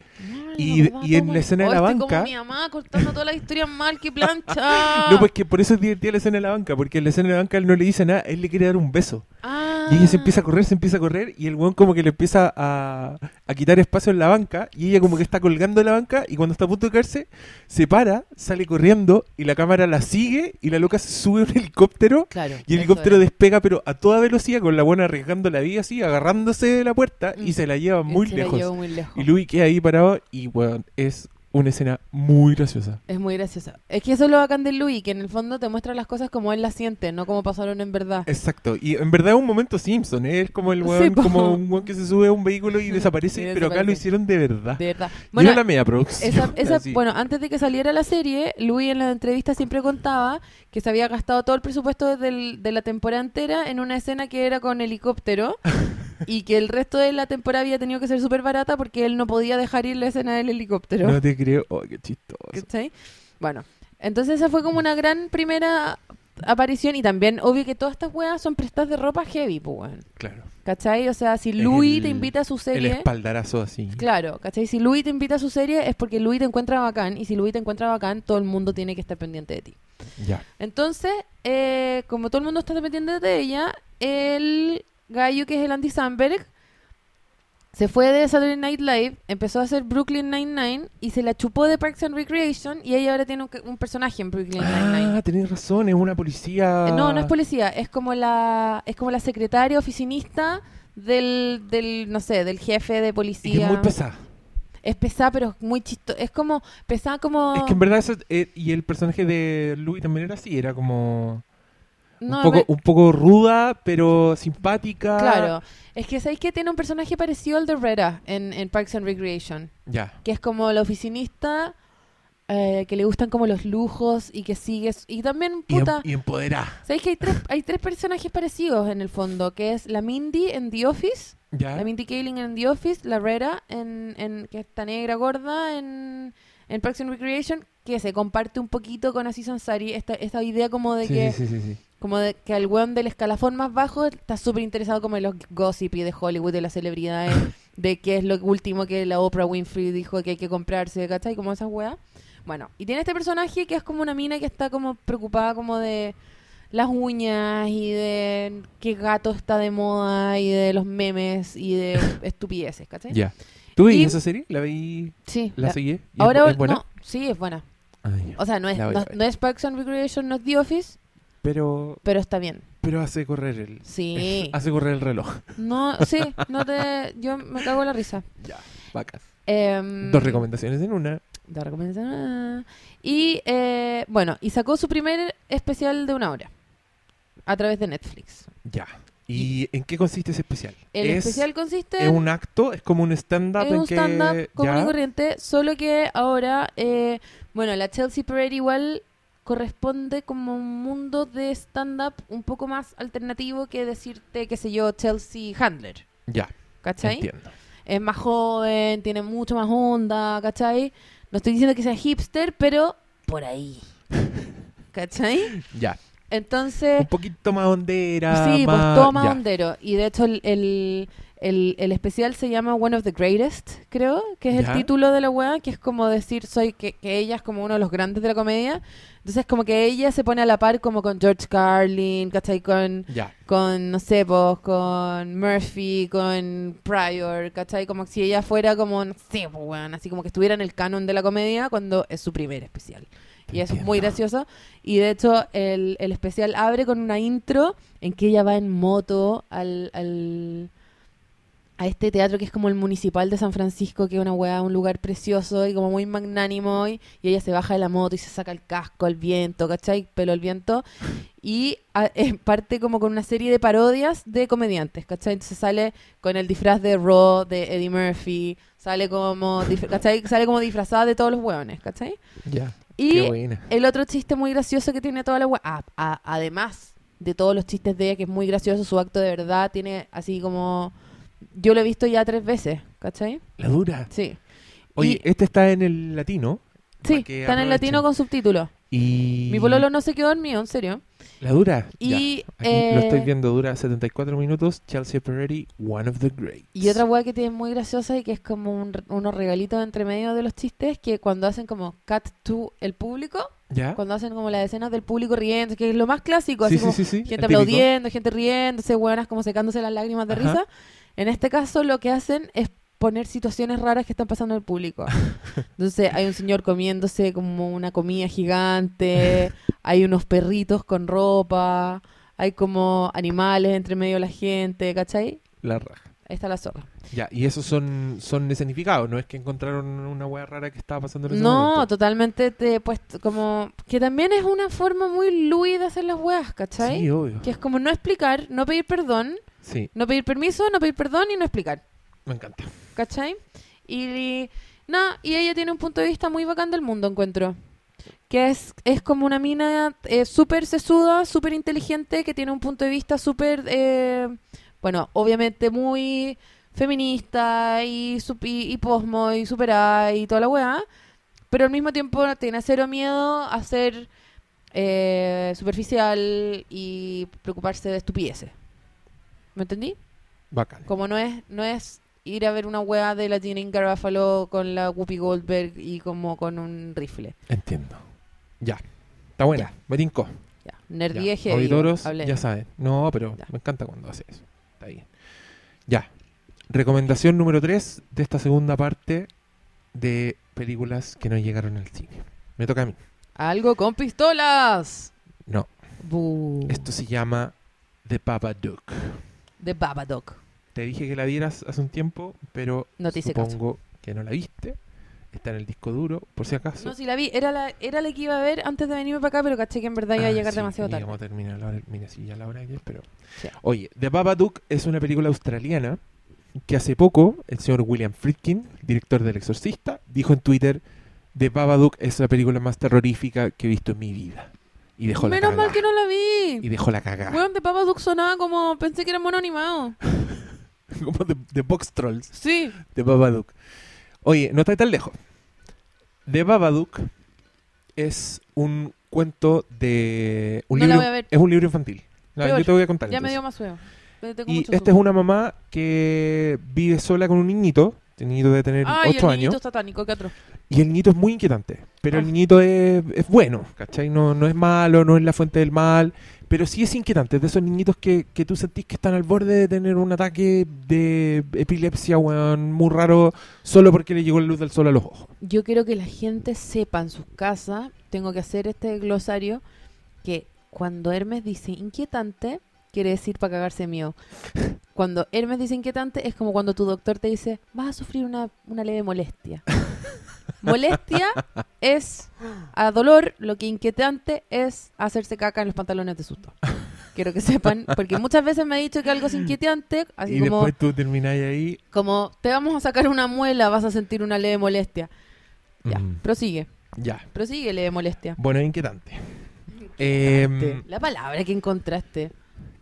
Y- mamá, y en la escena de la banca- como mi mamá cortando toda la historia mal que plancha No, pues que por eso es divertida la escena de la banca, porque en la escena de la banca él no le dice nada, él le quiere dar un beso. Ah. Y ella se empieza a correr, se empieza a correr, y el weón como que le empieza a, a quitar espacio en la banca, y ella como que está colgando de la banca, y cuando está a punto de caerse, se para, sale corriendo, y la cámara la sigue, y la loca se sube a un helicóptero, Claro. y el helicóptero era. despega, pero a toda velocidad, con la buena arriesgando la vida así, agarrándose de la puerta, Mm. y se la lleva muy se la lejos. llevó muy lejos. Y Louis queda ahí parado, y weón, es una escena muy graciosa. Es muy graciosa. Es que eso es lo bacán de Louis, que en el fondo te muestra las cosas como él las siente, no como pasaron en verdad. Exacto, y en verdad es un momento Simpson, ¿eh? es como el weón, Sí, como un weón que se sube a un vehículo y desaparece, Y pero acá lo hicieron de verdad. De verdad. Bueno, la media producción. esa, esa- bueno, antes de que saliera la serie, Louis en la entrevista siempre contaba que se había gastado todo el presupuesto del- de la temporada entera en una escena que era con helicóptero y que el resto de la temporada había tenido que ser súper barata porque él no podía dejar ir la escena del helicóptero. No te creo, oh, qué chistoso. ¿Cachai? Bueno, entonces esa fue como una gran primera aparición y también obvio que todas estas weas son prestas de ropa heavy, pues weón. Claro, ¿Cachai? O sea, si Louis el- te invita a su el serie... espaldarazo así. Claro, ¿cachai? Si Louis te invita a su serie es porque Louis te encuentra bacán y si Louis te encuentra bacán, todo el mundo tiene que estar pendiente de ti. Ya. Entonces, eh, como todo el mundo está pendiente de ella, el gallo que es el Andy Samberg se fue de Saturday Night Live, empezó a hacer Brooklyn Nine-Nine y se la chupó de Parks and Recreation y ella ahora tiene un, un personaje en Brooklyn Nine-Nine. Ah, tenés razón, es una policía. No, no es policía, es como la es como la secretaria oficinista del, del no sé, del jefe de Y policía. que es muy pesada. Es pesada, pero es muy chistoso. Es como pesada como Es que en verdad, eso, eh, y el personaje de Louis también era así, era como No, un, poco, un poco ruda, pero simpática. Claro. Es que sabéis que tiene un personaje parecido al de Rera en, en Parks and Recreation, Ya. que es como la oficinista eh, que le gustan como los lujos y que sigue s- y también em- puta. y empoderada. ¿Sabéis que hay tres hay tres personajes parecidos en el fondo, que es la Mindy en The Office, la Mindy Kaling en The Office, la Rera en, en que está negra gorda en en Parks and Recreation, que se comparte un poquito con Aziz Ansari esta esta idea como de Sí, que sí, sí. Como de que el weón del escalafón más bajo está súper interesado como en los gossip y de Hollywood, de las celebridades, de qué es lo último que la Oprah Winfrey dijo que hay que comprarse, ¿cachai? Como esas weas. Bueno, y tiene este personaje que es como una mina que está como preocupada como de las uñas y de qué gato está de moda y de los memes y de estupideces, ¿cachai? Ya. ¿Tú veis Y- esa serie? ¿La veí? Sí. ¿La la- seguí? ¿Y es ahora, bu- es buena? no, sí, es buena. Ah, ya. O sea, no es, no, no es Parks and Recreation, no es The Office, Pero, pero está bien. pero hace correr el... Sí. Hace correr el reloj. No, sí, no te. Yo me cago en la risa. Ya, vacas. Em, Dos recomendaciones en una. Dos recomendaciones. Y eh, bueno, y sacó su primer especial de una hora a través de Netflix. Ya. ¿Y en qué consiste ese especial? El es, especial consiste es un acto, es como un stand-up es en un stand-up común y corriente, solo que ahora, eh, bueno, la Chelsea Parade igual corresponde como un mundo de stand-up un poco más alternativo que decirte, qué sé yo, Chelsea Handler, Ya, ¿cachai? entiendo. Es más joven, tiene mucho más onda, ¿cachai? No estoy diciendo que sea hipster, pero por ahí. ¿Cachai? Ya, Entonces, un poquito más hondera, sí, pues más... todo más ya. hondero. Y de hecho, el, el, el- el especial se llama One of the Greatest, creo, que es Ya. el título de la weá, que es como decir, soy que, que ella es como uno de los grandes de la comedia. Entonces, como que ella se pone a la par como con George Carlin, ¿cachai? Con, Ya, con no sé, pues, con Murphy, con Pryor, ¿cachai? Como si ella fuera como, no sé, pues, weón, así como que estuviera en el canon de la comedia cuando es su primer especial. Y eso es muy gracioso. Y de hecho, el, el especial abre con una intro en que ella va en moto al, al- a este teatro que es como el municipal de San Francisco, que es una weá, un lugar precioso y como muy magnánimo. Y, y ella se baja de la moto y se saca el casco al viento, ¿cachai? Pelo al viento. Y a- eh, parte como con una serie de parodias de comediantes, ¿cachai? Entonces sale con el disfraz de Raw, de Eddie Murphy, sale como, ¿cachai? Sale como disfrazada de todos los hueones, ¿cachai? ya. Y Qué buena. el otro chiste muy gracioso que tiene toda la a- además de todos los chistes de ella, que es muy gracioso, su acto de verdad tiene así como... Yo lo he visto ya tres veces, ¿cachai? La dura. Sí. Oye, Y- este está en el latino. Sí, está en el latino con subtítulos. Y... Mi pololo no se quedó dormido, en serio. La dura. Y, ya. Lo estoy eh, viendo, dura 74 minutos. Chelsea Peretti, one of the greats. Y otra weá que tiene muy graciosa y que es como un unos regalitos entre medio de los chistes, que cuando hacen como cut to el público, ¿Ya? cuando hacen como las escenas del público riendo, que es lo más clásico, Sí, así sí, como sí, el gente típico. aplaudiendo, gente riéndose, buenas como secándose las lágrimas de Ajá. risa. En este caso lo que hacen es poner situaciones raras que están pasando el público. Entonces hay un señor comiéndose como una comida gigante, hay unos perritos con ropa, hay como animales entre medio de la gente, ¿cachai? La raja. Ahí está la zorra. Ya, y esos son, son escenificados, no es que encontraron una hueá rara que estaba pasando en ese No, momento. totalmente te puesto como que también es una forma muy Louis de hacer las weas, ¿cachai? Sí, obvio. Que es como no explicar, no pedir perdón, Sí, no pedir permiso, no pedir perdón y no explicar. me encanta. ¿Cachai? Y no, y ella tiene un punto de vista muy bacán del mundo, encuentro. Que es, es como una mina eh, súper sesuda, súper inteligente, que tiene un punto de vista súper, eh, bueno, obviamente muy feminista y, y, y posmo y superada y toda la weá, pero al mismo tiempo tiene cero miedo a ser eh, superficial y preocuparse de estupideces. ¿Me entendí? Bacán. Como no es, no es ir a ver una wea de la Jeanine Garofalo con la Whoopi Goldberg y como con un rifle. Entiendo. Ya. Está buena. Me tincó. Ya, Ya. nerdie heavy, Auditoros, ya saben. No, pero Ya. me encanta cuando hace eso. Está bien. Ya. Recomendación número 3 de esta segunda parte de películas que no llegaron al cine. Me toca a mí. Algo con pistolas. No. Esto se llama The Babadook. De Babadook. Te dije que la vieras hace un tiempo, pero No te hice caso. supongo que no la viste. Está en el disco duro, por si acaso. No, si la vi, era la, era la que iba a ver antes de venirme para acá, pero caché que en verdad iba a Ah, llegar sí, demasiado tarde. Vamos a terminar la hora. Mira, sí, ya la hora que es, pero. Sí. Oye, The Babadook es una película australiana que hace poco el señor William Friedkin, director del Exorcista, dijo en Twitter: The Babadook es la película más terrorífica que he visto en mi vida. Y dejó Menos la mal cagada. que no la vi. Y dejó la cagada. Weón, de Babadook sonaba como, pensé que era mono animado. Como de, de Box Trolls. Sí. The Babadook. Oye, no está tan lejos. The Babadook es un cuento de. Un No la libro, voy a ver. Es un libro infantil. Peor. yo te voy a contar. Ya me entonces. dio más tengo Y esta es una mamá que vive sola con un niñito. El niñito debe tener Ay, 8 el años. niñito satánico, ¿qué otro? Y el niñito es muy inquietante. Pero el Ah. niñito es, es bueno, ¿cachai? No, no es malo, no es la fuente del mal. Pero sí es inquietante. Es de esos niñitos que, que tú sentís que están al borde de tener un ataque de epilepsia, weón, muy raro, solo porque le llegó la luz del sol a los ojos. Yo quiero que la gente sepa en sus casas, tengo que hacer este glosario, que cuando Hermes dice inquietante, quiere decir para cagarse miedo. Cuando Hermes dice inquietante, es como cuando tu doctor te dice, vas a sufrir una, una leve molestia. molestia es a dolor, lo que inquietante es hacerse caca en los pantalones de susto. quiero que sepan, porque muchas veces me ha dicho que algo es inquietante, así y como, después tú terminás ahí. como te vamos a sacar una muela, vas a sentir una leve molestia. Ya, mm, prosigue, ya. prosigue leve molestia. Bueno, es inquietante. Em, La palabra que encontraste.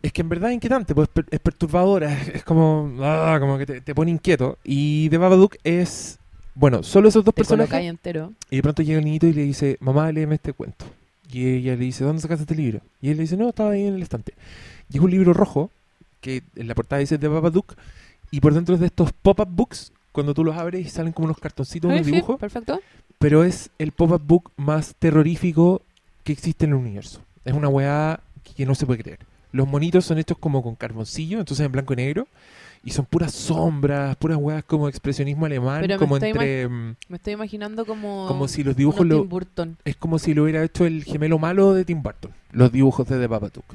Es que en verdad es inquietante, pues es perturbadora, es, como, ah, como que te, te pone inquieto. Y de Babadook es, bueno, solo esos dos Te personajes. entero. Y de pronto llega el niñito y le dice, mamá, léeme este cuento. Y ella le dice, ¿dónde sacaste este libro? Y él le dice, no, estaba ahí en el estante. Y es un libro rojo, que en la portada dice de Babadook, y por dentro es de estos pop-up books, cuando tú los abres y salen como unos cartoncitos, unos sí, dibujos, perfecto. pero es el pop-up book más terrorífico que existe en el universo. Es una weá que no se puede creer. Los monitos son hechos como con carboncillo, entonces en blanco y negro, y son puras sombras, puras weas como expresionismo alemán, Pero me como estoy entre... mm, Me estoy imaginando como, Como si los dibujos lo, Tim Burton. es como si lo hubiera hecho el gemelo malo de Tim Burton, los dibujos de The Babadook.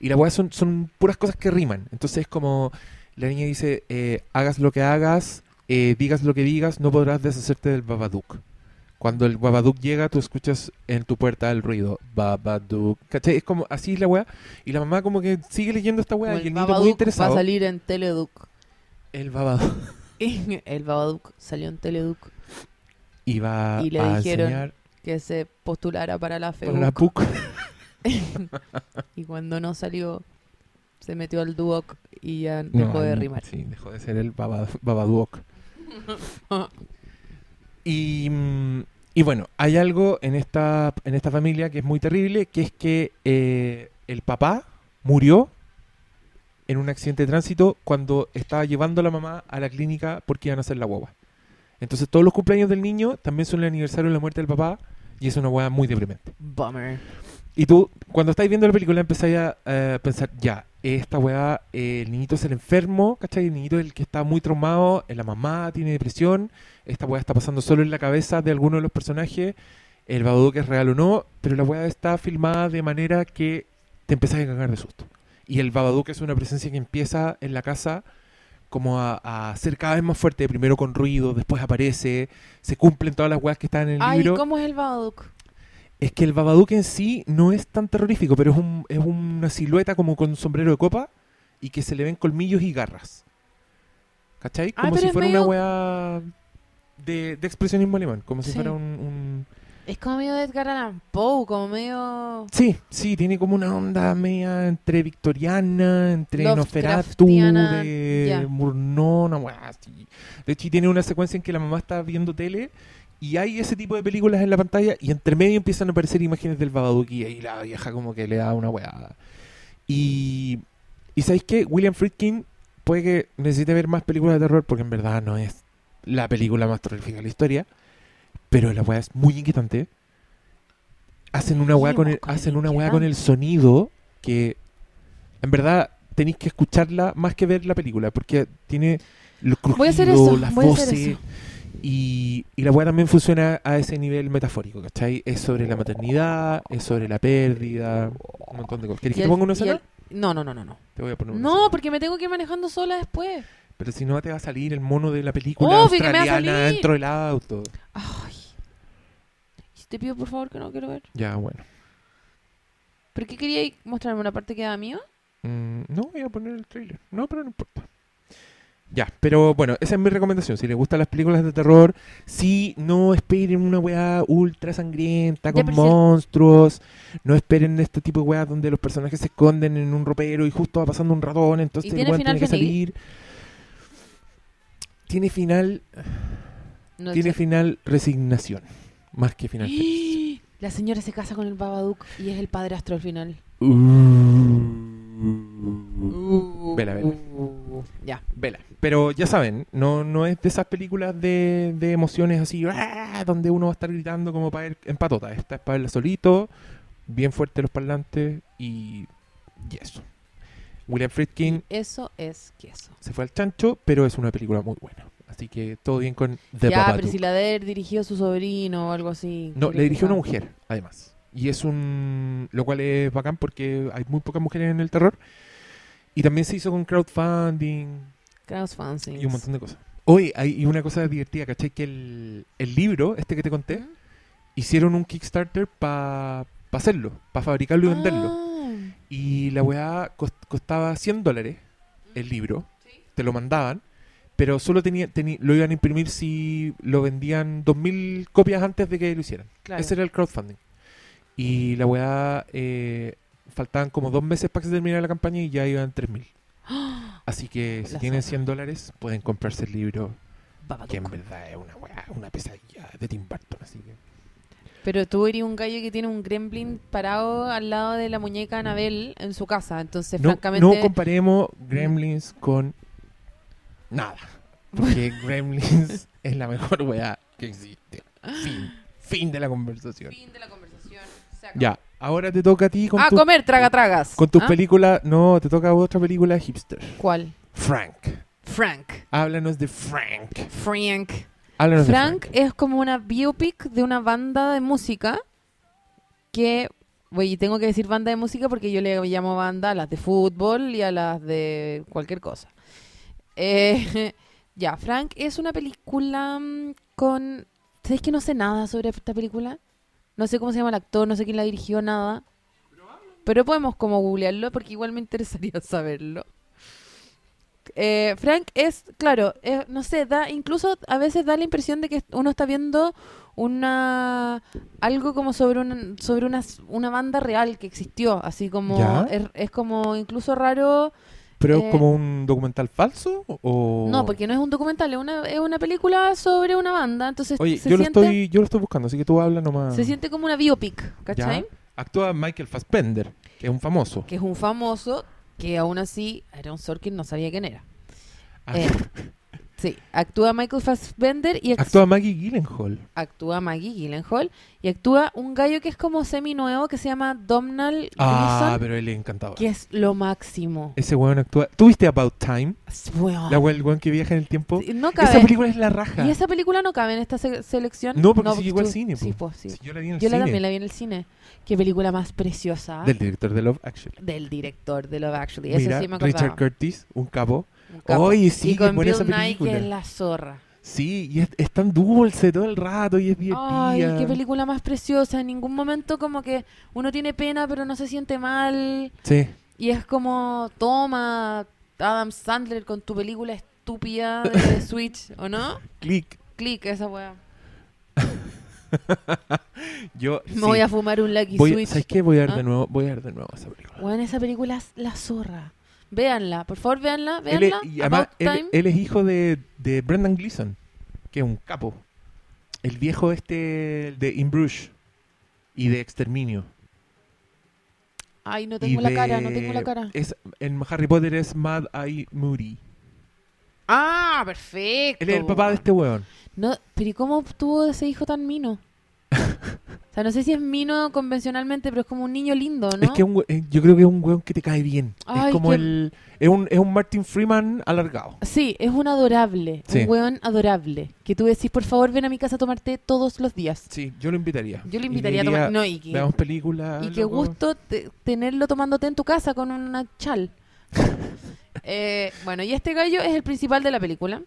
Y la weá son, son puras cosas que riman. Entonces es como la niña dice, eh, hagas lo que hagas, eh, digas lo que digas, no podrás deshacerte del Babadook. Cuando el Babadook llega, tú escuchas en tu puerta el ruido, Babadook. ¿Cachai? Es como así la weá. Y la mamá como que sigue leyendo esta weá y el niño muy Babadook va a interesado. salir en Teleduc. El Babadook. el Babadook salió en Teleduc. Y le a dijeron enseñar Que se postulara para la para FEUC. la PUC. y cuando no salió, se metió al Duoc y ya No, dejó de ahí- rimar. Sí, dejó de ser el baba, Babadook. Y, y bueno, hay algo en esta, en esta familia que es muy terrible, que es que eh, el papá murió en un accidente de tránsito cuando estaba llevando a la mamá a la clínica porque iban a hacer la guagua. Entonces todos los cumpleaños del niño también son el aniversario de la muerte del papá y es una guagua muy deprimente. Bummer. Y tú, cuando estáis viendo la película, empezáis a eh, pensar, ya, esta weá, eh, el niñito es el enfermo, ¿cachai? El niñito es el que está muy traumado, eh, la mamá tiene depresión, esta weá está pasando solo en la cabeza de alguno de los personajes, el Babadook es real o no, pero la weá está filmada de manera que te empezás a cagar de susto. Y el Babadook es una presencia que empieza en la casa como a, a ser cada vez más fuerte, primero con ruido, después aparece, se cumplen todas las weas que están en el Ay, libro. ¿cómo es el Babadook? Es que el Babadook en sí no es tan terrorífico, pero es, un, es una silueta como con sombrero de copa y que se le ven colmillos y garras. ¿Cachai? Ah, Como si fuera medio- una weá de, de expresionismo alemán, como si Sí. fuera un, un- Es como medio de Edgar Allan Poe, como medio... Sí, sí, tiene como una onda media entre victoriana, entre Lovecraftiana, de ya. Murnau, una weá así. De hecho, tiene una secuencia en que la mamá está viendo tele y hay ese tipo de películas en la pantalla y entre medio empiezan a aparecer imágenes del Babadook y ahí la vieja como que le da una weá. Y, y ¿sabéis qué? William Friedkin puede que necesite ver más películas de terror porque en verdad no es la película más terrorífica de la historia, pero la weá es muy inquietante. Hacen una weá con el, hacen una weá con el sonido que en verdad tenéis que escucharla más que ver la película porque tiene los crujidos, las voces. Y, y la weá también funciona a ese nivel metafórico, ¿cachai? Es sobre la maternidad, es sobre la pérdida, un montón de cosas. ¿Querés Y que te ponga una escena? No, no, no, no, no. Te voy a poner una No, escena. porque me tengo que ir manejando sola después. Pero si no te va a salir el mono de la película Obvio que me va a australiana salir. dentro del auto. Ay. Y Te pido por favor que no quiero ver. Ya, bueno. ¿Pero qué quería mostrarme? ¿Una parte que da mío? Mm, no, voy a poner el trailer. No, pero no importa. Ya, pero bueno, esa es mi recomendación. Si les gustan las películas de terror, sí, no esperen una weá ultra sangrienta con monstruos. No esperen este tipo de weá donde los personajes se esconden en un ropero y justo va pasando un ratón, entonces el final tiene que salir. Tiene final, No tiene final resignación, más que final feliz. La señora se casa con el Babadook y es el padrastro al final. Uh. Vela, vela. Ya. Vela. Pero ya saben, no, no es de esas películas de, de emociones así, ¡ah! donde uno va a estar gritando como para ver en patota. Esta es para verla solito, bien fuerte los parlantes y, y eso. William Friedkin Eso es queso. se fue al chancho, pero es una película muy buena. Así que todo bien con The ya, Babadook. pero si la de haber dirigido a su sobrino o algo así. No, ¿qué le dirigió una pasa? mujer, además. Y es un... Lo cual es bacán porque hay muy pocas mujeres en el terror. Y también se hizo con crowdfunding Crowdfunding. y un montón de cosas. Hoy hay una cosa divertida, ¿cachai? Que el, el libro, este que te conté, hicieron un Kickstarter para hacerlo, para fabricarlo y venderlo. Ah. Y la weá cos- costaba 100 dólares el libro. Te lo mandaban. Pero solo tenía, teni- lo iban a imprimir si lo vendían 2.000 copias antes de que lo hicieran. Claro. Ese era el crowdfunding. Y la weá, eh, faltaban como dos meses para que se terminara la campaña y ya iban 3.000. Así que si La tienen zorra. 100 dólares, pueden comprarse el libro, Babadook. que en verdad es una weá, una pesadilla de Tim Burton. Así que. Pero tú eres un gallo que tiene un gremlin parado al lado de la muñeca Anabel en su casa. Entonces, No, francamente. no comparemos Gremlins con nada. Porque Gremlins es la mejor weá que existe. Fin. Fin de la conversación. Fin de la conversación. Se acabó. Ya, ahora te toca a ti con, a tu- comer, traga, tragas. con tus ¿Ah? películas. No, te toca otra película hipster. ¿Cuál? Frank. Frank. Háblanos de Frank. Frank. Háblanos Frank de Frank. es como una biopic de una banda de música que, oye, tengo que decir banda de música porque yo le llamo banda a las de fútbol y a las de cualquier cosa. Eh, ya, Frank es una película mm, con... ¿Sabes que no sé nada sobre esta película? No sé cómo se llama el actor, no sé quién la dirigió, nada. Pero podemos como googlearlo porque igual me interesaría saberlo. Eh, Frank es, claro, eh, no sé, da, incluso a veces da la impresión de que uno está viendo una algo como sobre una, sobre una, una banda real que existió, así como es como incluso raro, ¿Pero eh, como un documental falso? O... no, porque no es un documental, es una, es una película sobre una banda, entonces Oye, se yo lo, estoy, yo lo estoy buscando, así que tú habla nomás. se siente como una biopic, ¿cachai? Ya. Actúa Michael Fassbender, que es un famoso. Que es un famoso que aún así Aaron Sorkin no sabía quién era. Ah, Eh, sí, actúa Michael Fassbender y Actúa Maggie Gyllenhaal. actúa Maggie Gyllenhaal y actúa un gallo que es como semi nuevo que se llama Domhnall Ah, Gleeson, pero él es encantador. que es lo máximo. Ese weón actúa. ¿Tuviste About Time? Weón. La we- el weón que viaja en el tiempo. Sí, no Esa cabe. película es la raja. Y esa película no cabe en esta se- selección. No, porque sigue igual tú- cine, Sí, po. pues sí. Sí, yo la vi en el Yo la cine. también la vi en el cine. Qué película más preciosa Del director de Love Actually. del director de Love Actually. Eso Mira, sí me acordaba. Richard Curtis, un capo. Oye, sí, y con Bill esa Nye, película. que es la zorra. Sí, y es, es tan dulce todo el rato y es divertida. Ay, qué película más preciosa. En ningún momento como que uno tiene pena pero no se siente mal. Sí. Y es como, toma, Adam Sandler con tu película estúpida de Switch, ¿o no? Click. Click, esa weá. Yo Me sí, voy a fumar un Lucky voy- Switch. ¿Sabes qué? Voy a ver ¿Ah? de nuevo, voy a ver de nuevo esa película. Weón, esa película es la zorra. Véanla, por favor, véanla, Él es, véanla. y además, él, él es hijo de, de Brendan Gleeson, que es un capo. El viejo este de In Bruges y de Exterminio. Ay, no y tengo la de- cara, no tengo la cara. Es, en Harry Potter es Mad Eye Moody. Ah, perfecto. Él es el papá de este weón. No, pero ¿y cómo tuvo ese hijo tan mino? O sea, no sé si es mino convencionalmente, pero es como un niño lindo, ¿no? Es que un eh, yo creo que es un weón que te cae bien. Ay, es como el. Es un, es un Martin Freeman alargado. Sí, es un adorable, Sí. un weón adorable. Que tú decís, por favor, ven a mi casa a tomar té todos los días. Sí, yo lo invitaría. Yo Y invitaría a tomar... No, y que, Veamos películas. y qué gusto te- tenerlo tomando té en tu casa con una chal. Eh, bueno, y este gallo es el principal de la película.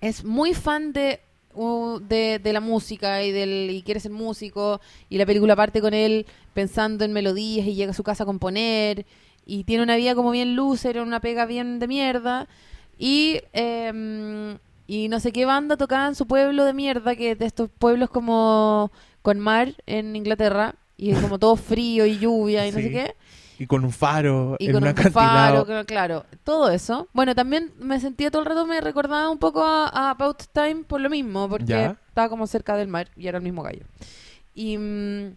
Es muy fan de, de, de la música y, del, y quiere ser músico. Y la película parte con él pensando en melodías y llega a su casa a componer. Y tiene una vida como bien loser, una pega bien de mierda. Y, em, y no sé qué banda tocaba en su pueblo de mierda, que es de estos pueblos como con mar en Inglaterra. Y es como todo frío y lluvia y no sé qué. Y con un faro. Y en con un faro, claro, todo eso. Bueno, también me sentía todo el rato, me recordaba un poco a, a About Time por lo mismo, porque Ya. estaba como cerca del mar y era el mismo gallo. Y, mm,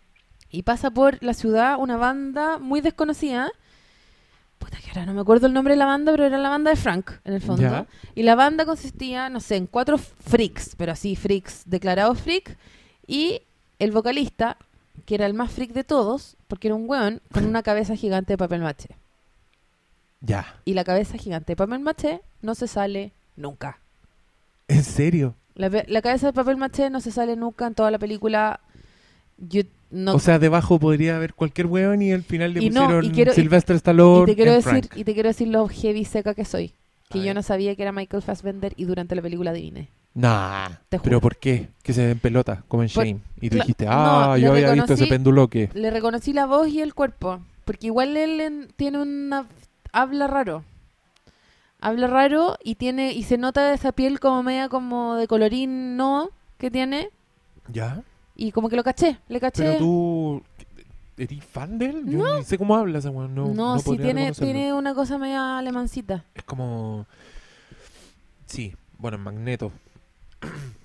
y pasa por la ciudad una banda muy desconocida. Puta que ahora no me acuerdo el nombre de la banda, pero era la banda de Frank, en el fondo. Ya. Y la banda consistía, no sé, en cuatro freaks, pero así freaks, declarados freak. Y el vocalista, que era el más freak de todos, porque era un weón con una cabeza gigante de papel maché. Ya. Y la cabeza gigante de papel maché no se sale nunca. ¿En serio? La, cabeza de papel maché no se sale nunca en toda la película. Yo no O sea, debajo podría haber cualquier weón y al final le Y no, pusieron y quiero- y- Sylvester y Stallone. te quiero decir Frank. y te quiero decir lo heavy seca que soy, que yo no sabía que era Michael Fassbender y durante la película adiviné. Nah. Te ¿Pero por qué? Que se den pelota, como en Por- Shane. Y tú Cla- dijiste, no, ah, le yo había visto reconocí- ese penduloque. Le reconocí la voz y el cuerpo. porque igual él en- tiene una habla raro. Habla raro y tiene y se nota esa piel como media como de colorín no que tiene ¿Ya? y como que lo caché, le caché. Pero tú... ¿Eres fan de él? Yo No. sé cómo habla ese weón. No, no, no sí podría tiene reconocerlo. tiene una cosa media alemancita. Es como... Sí, bueno, Magneto.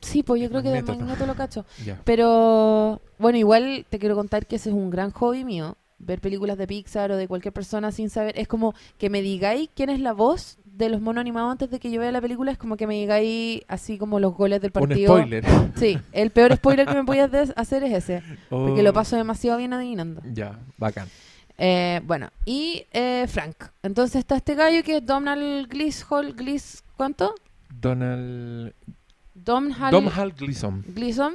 Sí, pues yo creo que de Magneto, lo cacho. Pero bueno, igual te quiero contar que ese es un gran hobby mío. Ver películas de Pixar o de cualquier persona sin saber. Es como que me digáis quién es la voz de los monos animados antes de que yo vea la película. Es como que me digáis así como los goles del Un partido. spoiler. Sí, el peor spoiler que me podías hacer es ese. Porque Oh, lo paso demasiado bien adivinando. Ya, bacán. Eh, bueno, y eh, Frank. Entonces está este gallo que es Donald Gleeshall. Glees, ¿Cuánto? Donald... Domhnall Domhnall Gleeson. Gleason.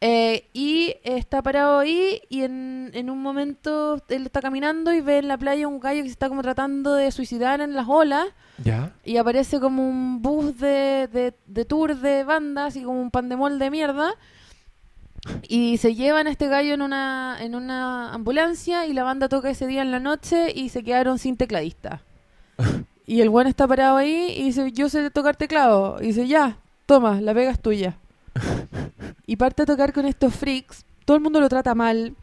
eh, y está parado ahí y en, en un momento él está caminando y ve en la playa un gallo que se está como tratando de suicidar en las olas ¿Ya? y aparece como un bus de, de, de tour de bandas y como un pandemol de mierda y se llevan a este gallo en una, en una ambulancia y la banda toca ese día en la noche y se quedaron sin tecladista. y el buen está parado ahí y dice, yo sé tocar teclado. Y dice, ya, toma, la pega es tuya. y parte a tocar con estos freaks. Todo el mundo lo trata mal.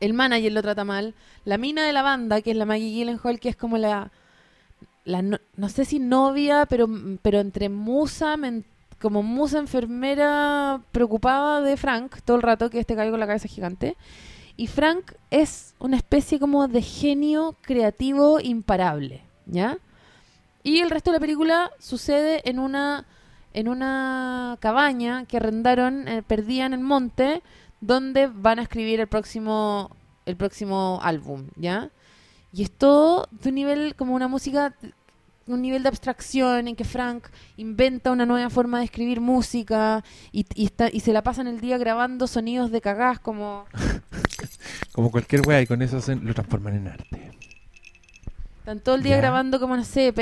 El manager lo trata mal. La mina de la banda, que es la Maggie Gyllenhaal, que es como la... la no, sé si novia, pero, pero entre musa, como musa enfermera preocupada de Frank todo el rato, que este gallo con la cabeza gigante. Y Frank es una especie como de genio creativo imparable, ¿ya? Y el resto de la película sucede en una en una cabaña que arrendaron, eh, perdida en el monte, donde van a escribir el próximo el próximo álbum, ¿ya? Y es todo de un nivel como una música un nivel de abstracción en que Frank inventa una nueva forma de escribir música y, y, está, y se la pasan el día grabando sonidos de cagás como Como cualquier weá y con eso se- lo transforman en arte. están todo el día grabando como no sé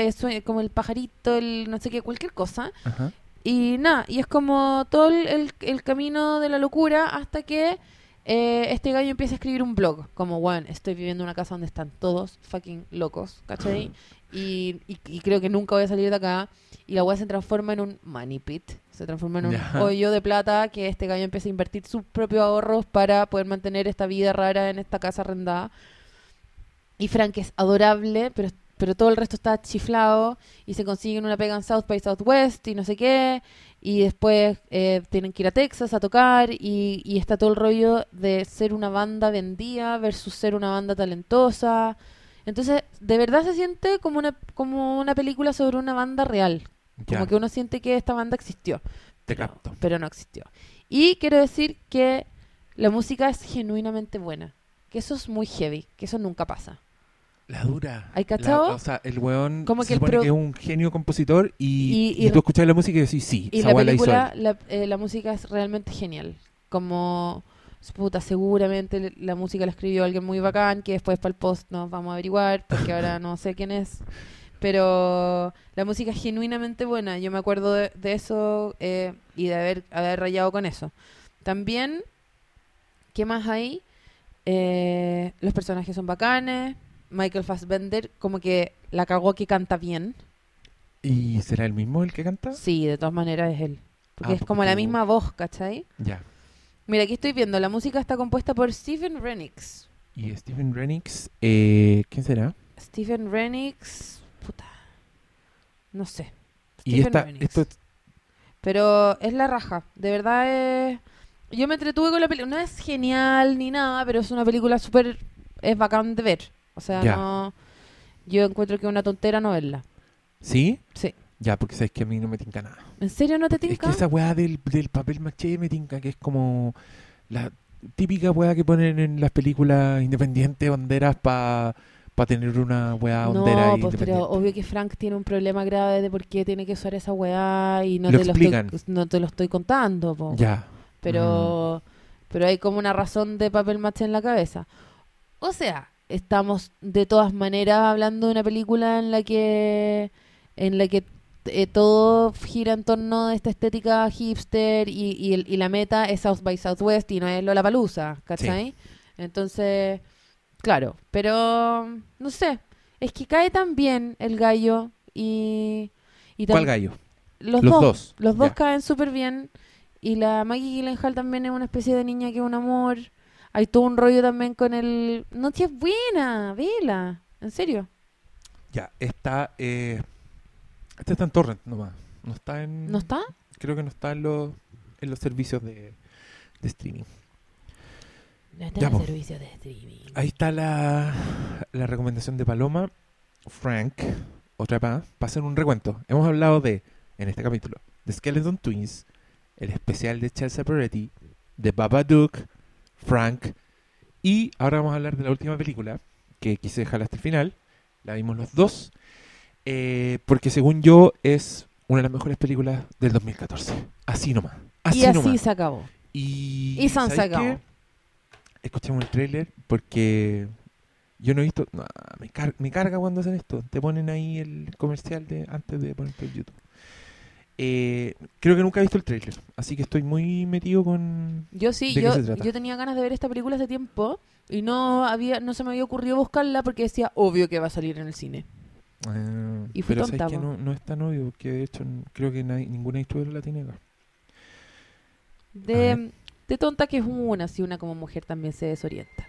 como el pajarito el no sé qué cualquier cosa Ajá. Y nada y es como todo el, el- camino de la locura hasta que eh, este gallo empieza a escribir un blog. Como bueno estoy viviendo en una casa donde están todos fucking locos ¿cachai? y, y, y creo que nunca voy a salir de acá. Y la weá se transforma en un money pit. Se transforma en un Ya. hoyo de plata que este gallo empieza a invertir sus propios ahorros para poder mantener esta vida rara en esta casa arrendada. Y Frank es adorable, pero, pero todo el resto está chiflado y se consiguen una pega en South by Southwest y no sé qué. Y después eh, tienen que ir a Texas a tocar y, y está todo el rollo de ser una banda vendida versus ser una banda talentosa. Entonces, de verdad se siente como una, como una película sobre una banda real. Como que uno siente que esta banda existió Te pero, capto. pero no existió. Y quiero decir que la música es genuinamente buena. Que eso es muy heavy, que eso nunca pasa. La dura. ¿Hay cachado? La- o sea, el weón Como que el supone pro- que es un genio compositor y, Y- y- y tú escuchas la música y decís, sí, Y la película, la, eh, la música es realmente genial. Como, puta, seguramente la música la escribió alguien muy bacán, que después para el post nos vamos a averiguar, porque ahora no sé quién es. Pero la música es genuinamente buena. Yo me acuerdo de, de eso eh, y de haber, haber rayado con eso. También, ¿qué más hay? Eh, los personajes son bacanes. Michael Fassbender, como que la cagó que canta bien. ¿Y será el mismo el que canta? Sí, de todas maneras es él. Porque Ah, es como la misma voz, ¿cachai? Ya. Mira, aquí estoy viendo, la música está compuesta por Stephen Renix. ¿Y Steven Renix? Eh, ¿Quién será? Stephen Renix, puta, no sé. Y Stephen esta, Renix. esto Pero es la raja, de verdad es... Yo me entretuve con la película, no es genial ni nada, pero es una película súper... es bacán de ver. O sea, Ya. no... Yo encuentro que es una tontera no verla. ¿Sí? Sí. Ya, porque sabes que a mí no me tinca nada. ¿En serio no te Es tinca? que esa weá del, del papel maché me tinca, que es como la típica weá que ponen en las películas independientes, banderas para tener una weá ondera No, pues pero obvio que Frank tiene un problema grave de por qué tiene que usar esa weá y no, Lo te, lo estoy, no te lo estoy contando, po. Ya. pero pero hay como una razón de papel maché en la cabeza. O sea, estamos de todas maneras hablando de una película en la que en la que eh, todo gira en torno a esta estética hipster y, y, y la meta es South by Southwest y no es Lollapalooza, ¿cachai? Entonces, Claro, pero no sé. Es que cae tan bien el gallo y. y ¿Cuál gallo? Los, Los dos. dos, Los dos ya. caen súper bien. Y la Maggie Gyllenhaal también es una especie de niña que es un amor. Hay todo un rollo también con el. No, si es buena, vela. En serio. Ya, está. Eh, este está en Torrent nomás. No está en. ¿No está? Creo que no está en los, en los servicios de, de streaming. No está Ya, en po. el servicio de streaming. Ahí está la, la recomendación de Paloma. Frank, otra para hacer un recuento. Hemos hablado de, en este capítulo, de Skeleton Twins, el especial de Chelsea Peretti, de Babadook, Frank, y ahora vamos a hablar de la última película, que quise dejar hasta el final. La vimos los dos, eh, porque según yo es una de las mejores películas del 2014. Así nomás. Así y así nomás. se acabó. Y, Y San se. Escuchemos el tráiler porque yo no he visto... no, me, car- me carga cuando hacen esto. Te ponen ahí el comercial de antes de ponerte el YouTube. Eh, creo que nunca he visto el tráiler, así que estoy muy metido con... Yo sí, ¿De qué yo, yo tenía ganas de ver esta película hace tiempo y no había no se me había ocurrido buscarla porque decía obvio que va a salir en el cine. Ah, Y fui pero tonta, sabes que po. no, no es tan obvio, porque de hecho creo que nadie- ninguna distribuidora la tiene acá. De, de tonta que es una, si una como mujer también se desorienta.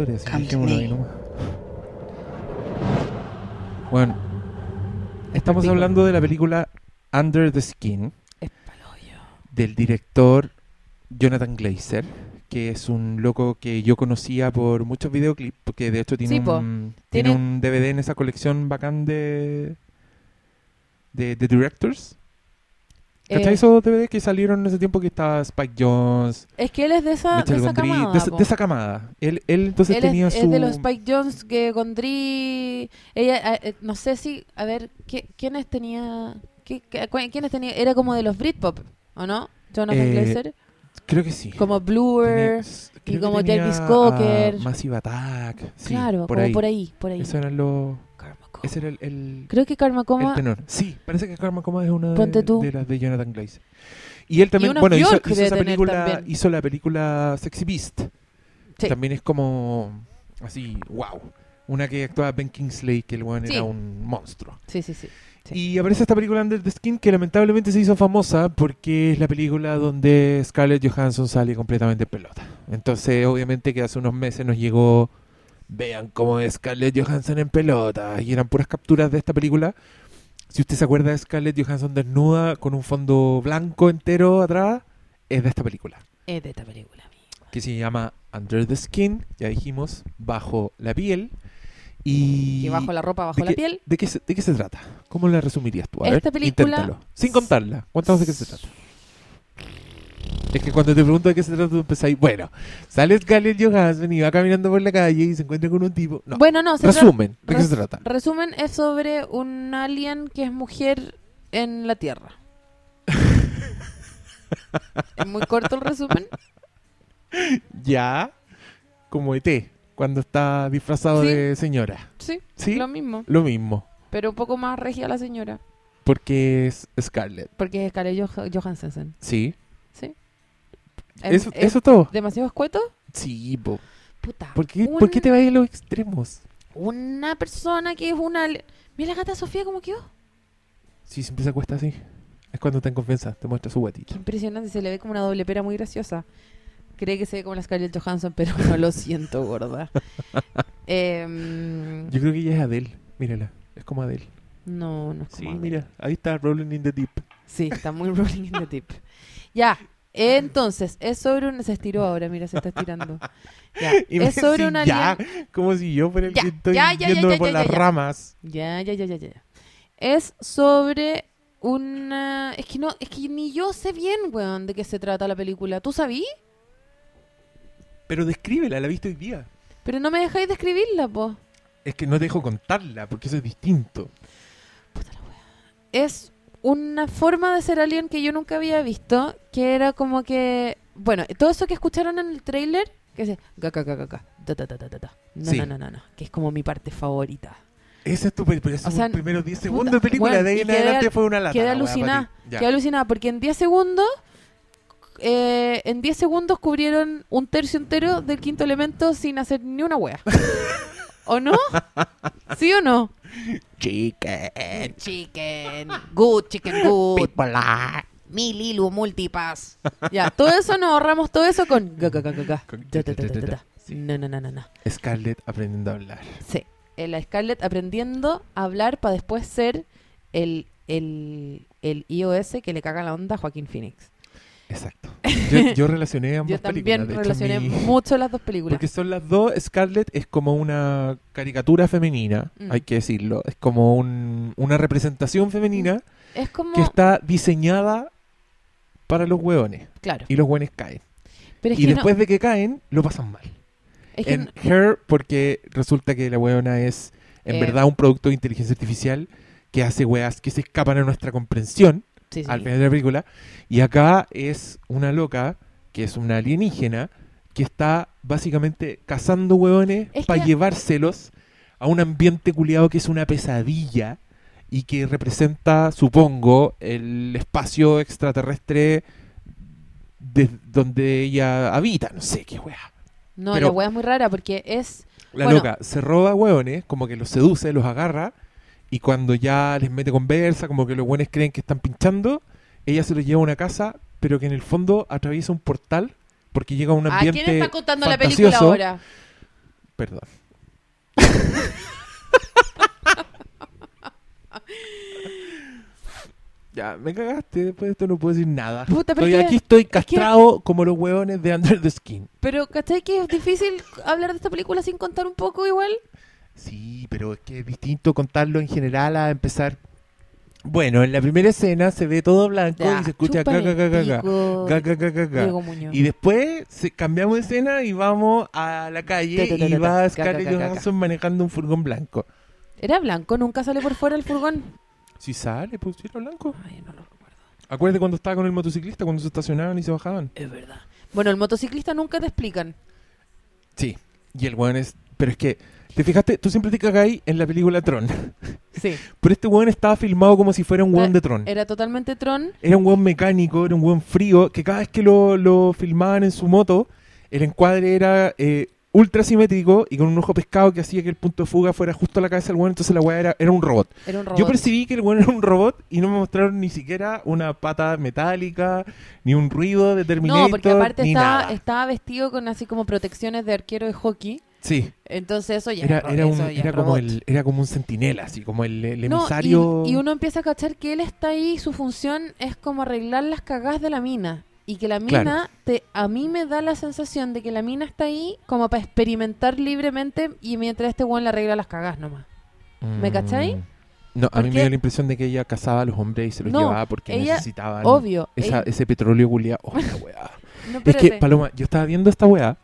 Así dejémoslo ahí nomás. Bueno, estamos hablando de la película Under the Skin del director Jonathan Glazer, que es un loco que yo conocía por muchos videoclips, porque de hecho tiene, Sí, po. un, tiene Tiene- un DVD en esa colección bacán de, de, de directors. ¿Cachai Eh, esos DVD que salieron en ese tiempo que estaba Spike Jones, es que él es de esa, de esa Gondry, camada. de, de esa camada. Él, él entonces él tenía es, su... es de los Spike Jones que Gondry. Ella, eh, eh, no sé si. A ver, ¿qué, ¿quiénes tenía. qué- ¿Quiénes tenía? Era como de los Britpop, ¿o no? Jonathan Eh, Glazer. Creo que sí. Como Bluer. Tenía- que como Jarvis Cocker. Massive Attack. Sí, claro, por como ahí. por ahí. Por ahí. Eso eran los... Coma. Ese era el, el, Creo que Karma el Coma. tenor. Sí, parece que Karma Coma es una de, las de Jonathan Glazer. Y él también, bueno, hizo, hizo esa película, también. hizo la película Sexy Beast. Sí. También es como así, wow. Una que actuaba Ben Kingsley, que el weón Sí. era un monstruo. Sí, sí, sí. Sí. Y aparece esta película Under the Skin que lamentablemente se hizo famosa porque es la película donde Scarlett Johansson sale completamente en pelota. Entonces, obviamente que hace unos meses nos llegó, vean cómo es Scarlett Johansson en pelota. Y eran puras capturas de esta película. Si usted se acuerda de Scarlett Johansson desnuda con un fondo blanco entero atrás, es de esta película. Es de esta película. amigo. Que se llama Under the Skin, ya dijimos, bajo la piel. Y Que bajo la ropa, bajo ¿De la qué- piel. ¿De qué, se, ¿De qué se trata? ¿Cómo la resumirías tú? A Esta ver, película- inténtalo. Sin contarla. Cuéntanos de qué se trata. Es que cuando te pregunto de qué se trata, tú empezáis, bueno, sale Scarlett Johansson y va caminando por la calle y se encuentra con un tipo. No, Bueno, no, se resumen, ¿de qué res- se trata? Resumen es sobre un alien que es mujer en la Tierra. es muy corto el resumen. Ya, como ET, cuando está disfrazado Sí. de señora. Sí, ¿Sí? lo mismo. Lo mismo, Pero un poco más regia la señora. porque es Scarlett. Porque es Scarlett Joh- Johansson. ¿Sí? ¿Sí? ¿Eso, ¿Es ¿Eso todo? demasiado escueto? Sí, po. Puta. ¿Por qué, un- ¿Por qué te vas a los extremos? Una persona que es una... Mira la gata Sofía como quedó. Sí, siempre se acuesta así. Es cuando está en confianza, te muestra su Qué guatita. impresionante, se le ve como una doble pera muy graciosa. Cree que se ve como la Scarlett Johansson, pero no lo siento, gorda. Em, Yo creo que ella es Adele. Mírala, es como Adele. no, no es Sí, como Adele. mira, ahí está Rolling in the Deep. Sí, está muy rolling in the deep. Ya, Entonces, es sobre un... Se estiró ahora, mira, se está estirando. Ya, Es sobre decís, un ya, como si yo fuera el Ya, que estoy ya, yéndome por las ramas. Ya, ya, ya, ya, ya. Es sobre una... Es que no, es que ni yo sé bien, weón, de qué se trata la película. ¿Tú sabí? Pero descríbela, la viste hoy día. Pero no me dejáis de escribirla, po. Es que no te dejo contarla, porque eso es distinto. es una forma de ser alien que yo nunca había visto, que era como que, bueno, todo eso que escucharon en el tráiler, que da. No, no, no, no, que es como mi parte favorita. Esa es tu pe- pero esos O sea, primeros 10 puta, segundos de película, bueno, de ahí en adelante fue una lata. Quedé alucinada, quedé alucinada, porque en 10 segundos, eh, en 10 segundos cubrieron un tercio entero del quinto elemento sin hacer ni una wea. ¿O no? ¿Sí o no? Chicken. Chicken, good, chicken good. Mi Lilu Multipass. Ya, todo eso nos ahorramos todo eso con ga, ga, ga, ga, ga. Con Da, da, ta, da, ta, da, ta, da. ta. Sí. No, no, no, no, no. Scarlett aprendiendo a hablar. Sí, eh, la Scarlett aprendiendo a hablar para después ser el, el, el iOS que le caga la onda a Joaquín Phoenix. Exacto. Yo, yo relacioné ambas Yo también películas. de hecho, relacioné mi- mucho las dos películas. Porque son las dos. Scarlett es como una caricatura femenina, Mm. hay que decirlo. Es como un- una representación femenina Es como... que está diseñada para los hueones. Claro. Y los hueones caen. Pero es y que, después no, de que caen, lo pasan mal. es que en no- Her, porque resulta que la hueona es en Eh. verdad un producto de inteligencia artificial que hace weas que se escapan a nuestra comprensión sí, sí. al final de la película. Y acá es una loca, que es una alienígena, que está básicamente cazando hueones Es para que- llevárselos a un ambiente culiado que es una pesadilla y que representa, supongo, el espacio extraterrestre de donde ella habita. No sé qué wea. No, pero- la wea es muy rara porque es... La Bueno. loca se roba hueones, como que los seduce, los agarra, y cuando ya les mete conversa, como que los hueones creen que están pinchando, ella se los lleva a una casa, pero que en el fondo atraviesa un portal, porque llega a un ¿A ambiente quién está contando la película ahora? Perdón. ya, me cagaste, después de esto no puedo decir nada. Puta, pero Estoy es que- aquí estoy que- castrado como los hueones de Under the Skin. Pero, ¿cachai que es difícil hablar de esta película sin contar un poco igual? Sí, pero es que es distinto contarlo en general a empezar. Bueno, en la primera escena se ve todo blanco Ya, y se escucha. Diego Muñoz. Y después se- cambiamos de escena y vamos a la calle y va Scarlett Johansson manejando un furgón blanco. ¿Era blanco? ¿Nunca sale por fuera el furgón? Si sale, pues si era blanco. Ay, no lo recuerdo. Acuérdate cuando estaba con el motociclista, cuando se estacionaban y se bajaban. Es verdad. Bueno, el motociclista nunca te explican. Sí. Y el weón es... Pero es que, ¿te fijaste? Tú siempre te cagáis en la película Tron. Sí. Pero este weón estaba filmado como si fuera un weón de Tron. Era totalmente Tron. Era un buen mecánico, era un buen frío, que cada vez que lo, lo filmaban en su moto, el encuadre era eh, ultra simétrico y con un ojo pescado que hacía que el punto de fuga fuera justo a la cabeza del weón, entonces la weá era, era un robot. Era un robot. Yo percibí que el weón era un robot y no me mostraron ni siquiera una pata metálica, ni un ruido de Terminator, No, porque aparte ni estaba, nada. estaba vestido con así como protecciones de arquero de hockey. Sí, Entonces eso ya era, era, un, eso ya era como el, era como un centinela, así como el, el No, y- emisario... y, uno empieza a cachar que él está ahí y su función es como arreglar las cagadas de la mina. Y que la mina, Claro. te, a mí me da la sensación de que la mina está ahí como para experimentar libremente y mientras este weón le arregla las cagadas nomás. ¿me cachai? Mm. No, a mí me dio la impresión de que ella cazaba a los hombres y se los No, llevaba porque ella- necesitaban Obvio. esa- ella- ese petróleo culiado. Oh, la weá. no, es que. Paloma, yo estaba viendo esta weá.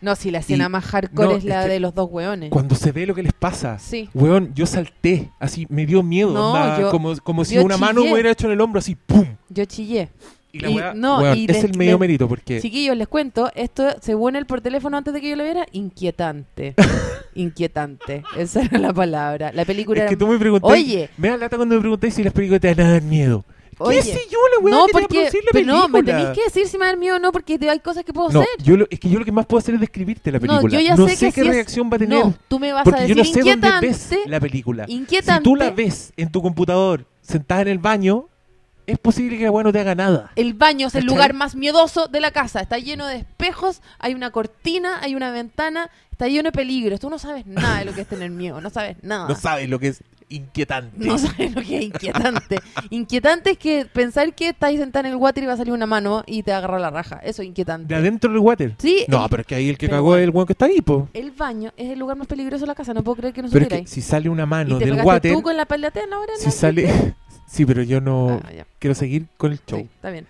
no, si la escena y- más hardcore no, es la es que de los dos weones. Cuando se ve lo que les pasa, Sí. weón, yo salté, así, me dio miedo. No, onda, yo- como, como si una mano chillé. me hubiera hecho en el hombro, así, ¡pum! Yo chillé. Y la Y- weá, no, weón, y es el medio mérito porque... Chiquillos, les cuento, esto, según él por teléfono antes de que yo lo viera, inquietante. inquietante. Esa era la palabra. La película Es que era- tú me preguntas, Oye. me da lata cuando me preguntáis si las películas te van a dar miedo. Oye. ¿Qué sé yo, la weá no, que te va a porque. producir la Pero no, me película? tenéis que decir si me da miedo o no, porque te- hay cosas que puedo No, hacer. yo lo, es que yo lo que más puedo hacer es describirte la No, película. yo ya no sé sé, que qué es- reacción va a tener. No, tú me vas a porque decir yo no sé dónde ves la película. Inquietante. Si tú la ves en tu computador sentada en el baño, es posible que la weá no te haga nada. El baño es el ¿Cachai? lugar más miedoso de la casa. Está lleno de espejos, hay una cortina, hay una ventana, está lleno de peligros. Tú no sabes nada de lo que es tener miedo, no sabes nada. No sabes lo que es inquietante. No sabes lo que es inquietante. inquietante es que pensar que estás sentada en el water y va a salir una mano y te agarra la raja. Eso es inquietante. ¿De adentro del water? Sí, No, el, pero es que ahí el que cagó es el weón que está ahí, po. el baño es el lugar más peligroso de la casa. No puedo creer que no Pero es que ahí. si sale una ¿Y mano te del water, tú con la ahora? si no? sale... sí, pero yo no... Ah. Quiero seguir con el show. Sí, está bien.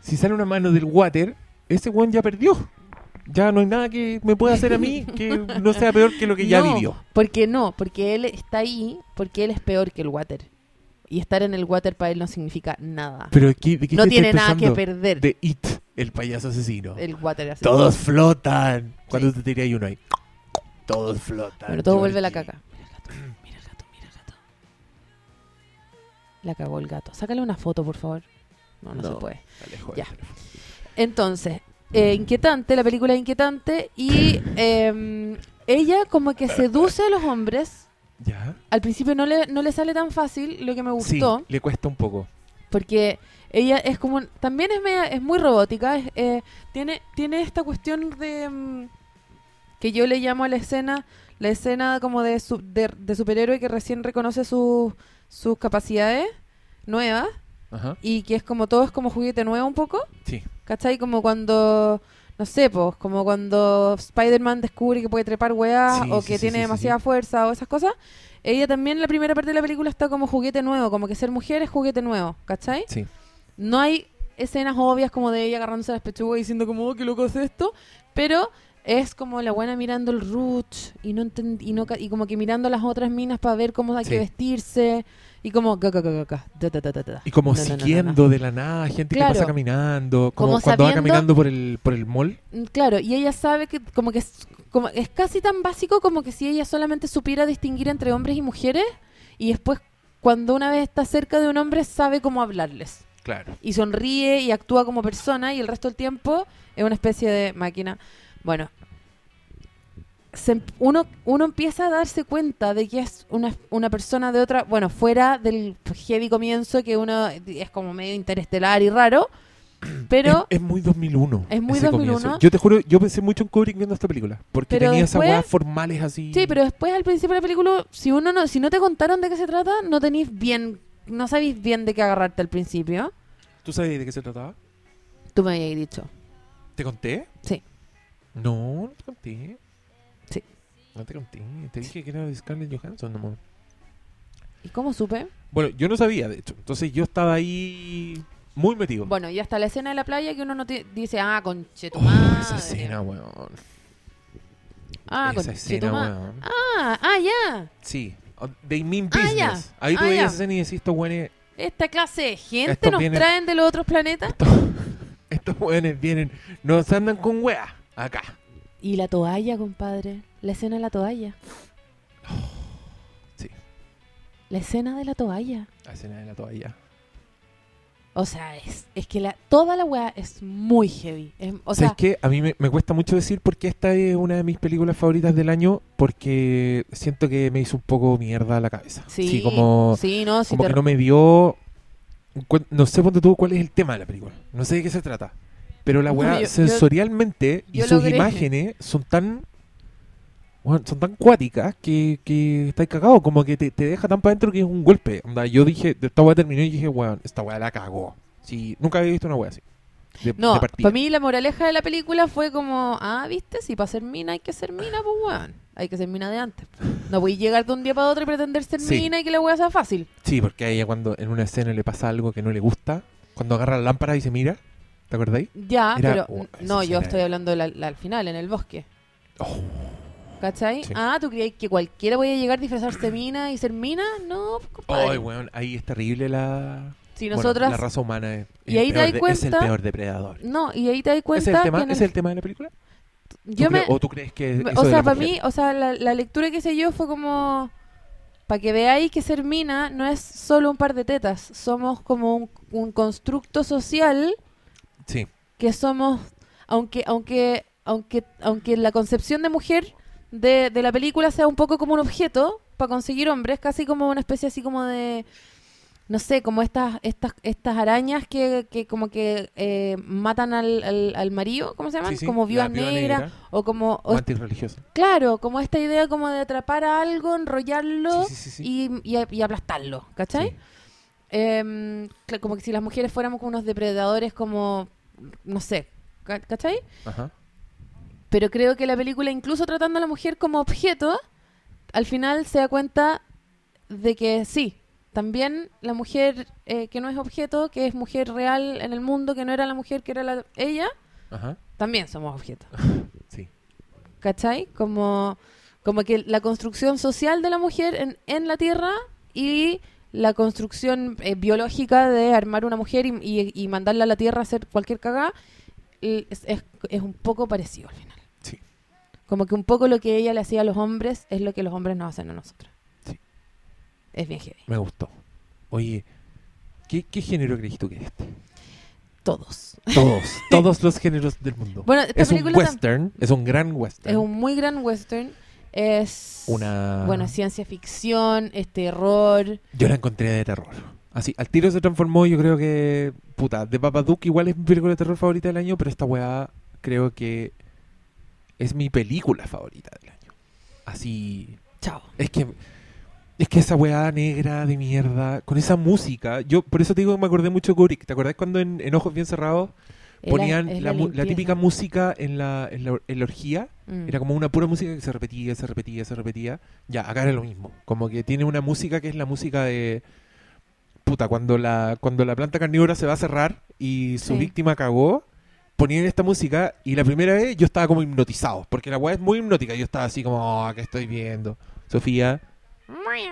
Si sale una mano del water, ese weón ya perdió. Ya no hay nada que me pueda hacer a mí que no sea peor que lo que ya No, vivió. Porque no, porque él está ahí, porque él es peor que el water. Y estar en el water para él no significa nada. Pero ¿qué- ¿de qué no tiene nada que perder. De It, el payaso asesino. El water así. Todos flotan. Cuando Sí. te tiráis uno ahí. Todos flotan. Bueno, todo vuelve a la caca. La cagó el gato. Sácale una foto, por favor. No, no, No. se puede. Ya. Entonces, eh, inquietante, la película es inquietante y eh, ella como que seduce a los hombres. ¿Ya? Al principio no le, no le sale tan fácil, lo que me gustó. Sí, le cuesta un poco. porque ella es como también es media- es muy robótica es, eh, tiene tiene esta cuestión de mm, que yo le llamo a la escena la escena como de, su- de, de superhéroe que recién reconoce sus sus capacidades nuevas Ajá. y que es como todo es como juguete nuevo un poco Sí. ¿cachai? como cuando no sé, pues, como cuando Spider-Man descubre que puede trepar weá Sí, o que sí, tiene sí, demasiada fuerza o esas cosas. Ella también en la primera parte de la película está como juguete nuevo, como que ser mujer es juguete nuevo, ¿cachai? Sí. No hay escenas obvias como de ella agarrándose las pechugas y diciendo como, oh, qué loco es esto, pero es como la buena mirando el Roots y no y no y como que mirando las otras minas para ver cómo hay Sí. que vestirse y como ga, ga, ga, ga, ga, da, da, da, da, da. Y como No, no, siguiendo de la nada gente Claro. que pasa caminando. Como, Como cuando va caminando por el, por el mall. Mm, Claro, y ella sabe que como que es, como es casi tan básico como que si ella solamente supiera distinguir entre hombres y mujeres y después cuando una vez está cerca de un hombre sabe cómo hablarles Claro. y sonríe y actúa como persona y el resto del tiempo es una especie de máquina. Bueno, se em- uno, uno empieza a darse cuenta de que es una, una persona de otra, bueno, fuera del heavy comienzo que uno es como medio interestelar y raro, pero... es, es muy 2001. Es muy ese 2001. comienzo. Yo te juro, yo pensé mucho en Kubrick viendo esta película. Porque Pero tenía esas weas formales así. Sí, pero después al principio de la película, si uno no, si no te contaron de qué se trata, no tenéis bien, no sabéis bien de qué agarrarte al principio. ¿Tú sabes de qué se trataba? Tú me habías dicho. ¿Te conté? Sí. No, no te conté. Sí. No te conté. Te dije que era de Scarlett Johansson, nomás. ¿Y cómo supe? Bueno, yo no sabía, de hecho. Entonces yo estaba ahí muy metido. Bueno, y hasta la escena de la playa que uno no te dice, ah, conche tu Oh, madre. esa escena, weón. Ah, esa escena, weón. Ah, ah, ya. Sí. Oh, They mean Ah, business. ya. Ahí tú Ah, esa escena y decís, estos weones, Esta clase de gente Estos nos vienen- traen de los otros planetas. estos weones vienen, nos andan con weas acá. Y la toalla, compadre. La escena de la toalla. Sí. La escena de la toalla. La escena de la toalla. O sea, es, es que la, toda la weá es muy heavy. Es- o ¿Sabes sea, qué? A mí me, me cuesta mucho decir por qué esta es una de mis películas favoritas del año, porque siento que me hizo un poco mierda la cabeza. sí, como, sí, no, sí como te- que no me dio... No sé ponte tú cuál es el tema de la película. No sé de qué se trata. Pero la No, weá yo- yo- sensorialmente y sus logré- imágenes son tan... son tan cuáticas que, que estáis cagado, como que te, te deja tan para adentro que es un golpe. Onda, yo dije, esta weá terminó y dije, weón, esta weá la cagó. Sí, nunca había visto una weá así. De, No, para mí la moraleja de la película fue como, ah, ¿viste? Si para ser mina hay que ser mina, pues weón. Hay que ser mina de antes. No voy a llegar de un día para otro y pretender ser Sí. mina y que la weá sea fácil. Sí, porque a ella cuando en una escena le pasa algo que no le gusta, cuando agarra la lámpara y se mira, ¿te acordáis? Ya, Era- pero oh, esa no, yo escena estoy hablando de la- la- al final, en el bosque. Oh, ¿Cachai? Sí. Ah, ¿tú creías que cualquiera podía llegar a disfrazarse mina y ser mina? No, pues, compadre. Ay, weón, ahí es terrible la... si bueno, nosotras... la raza humana es, Y ahí el te peor das de- es el cuenta- peor depredador. No, y ahí te das ¿Ese cuenta es el tema, que en el- ¿ese es el tema de la película? ¿Tú yo me... crees- ¿O tú crees que Me- eso o de sea, la para mujer? mí, o sea, la, la lectura que hice yo fue como para que veáis que ser mina no es solo un par de tetas, somos como un, un constructo social Sí, que somos, aunque, aunque, aunque, aunque la concepción de mujer de, de la película sea un poco como un objeto para conseguir hombres, casi como una especie así como de no sé, como estas estas estas arañas que, que como que eh, matan al, al, al marido, ¿cómo se llaman? Sí, sí, como la viuda viuda negra, o como o antirreligiosa. claro, como esta idea como de atrapar a algo, enrollarlo Sí. Y, y, y aplastarlo, ¿cachai? Em, como que si las mujeres fuéramos como unos depredadores como no sé, ca- ¿cachai? Ajá. Pero creo que la película, incluso tratando a la mujer como objeto, al final se da cuenta de que sí, también la mujer eh, que no es objeto, que es mujer real en el mundo, que no era la mujer que era la- ella, Ajá. también somos objetos. Sí. ¿Cachai? Como, como que la construcción social de la mujer en, en la Tierra y la construcción eh, biológica de armar una mujer y, y- y mandarla a la Tierra a hacer cualquier cagada es, es- es un poco parecido al final. Sí. Como que un poco lo que ella le hacía a los hombres es lo que los hombres nos hacen a nosotros. Sí. Es bien heavy. Me gustó. Oye, ¿qué, qué género crees tú que es este? Todos. Todos, todos los géneros del mundo. Bueno, esta es un película tam- western, es un gran western. es un muy gran western. Es. Una... Bueno, es ciencia ficción, es terror. Yo la encontré de terror. Así, al tiro se transformó, yo creo que... Puta, de Babadook igual es mi película de terror favorita del año, pero esta weá creo que es mi película favorita del año. Así... Chao. Es que... Es que esa weá negra de mierda, con esa música, yo por eso te digo que me acordé mucho de Kubrick. ¿Te acordás cuando en, en Ojos Bien Cerrados ponían la, la limpieza. típica música en la, en la, en la orgía? Mm. Era como una pura música que se repetía, se repetía, se repetía. Ya, acá era lo mismo. Como que tiene una música que es la música de. Puta, cuando la, cuando la planta carnívora se va a cerrar y su Sí. víctima cagó, ponían esta música y la primera vez yo estaba como hipnotizado. Porque la weá es muy hipnótica. Yo estaba así como, oh, ¿qué estoy viendo? Sofía.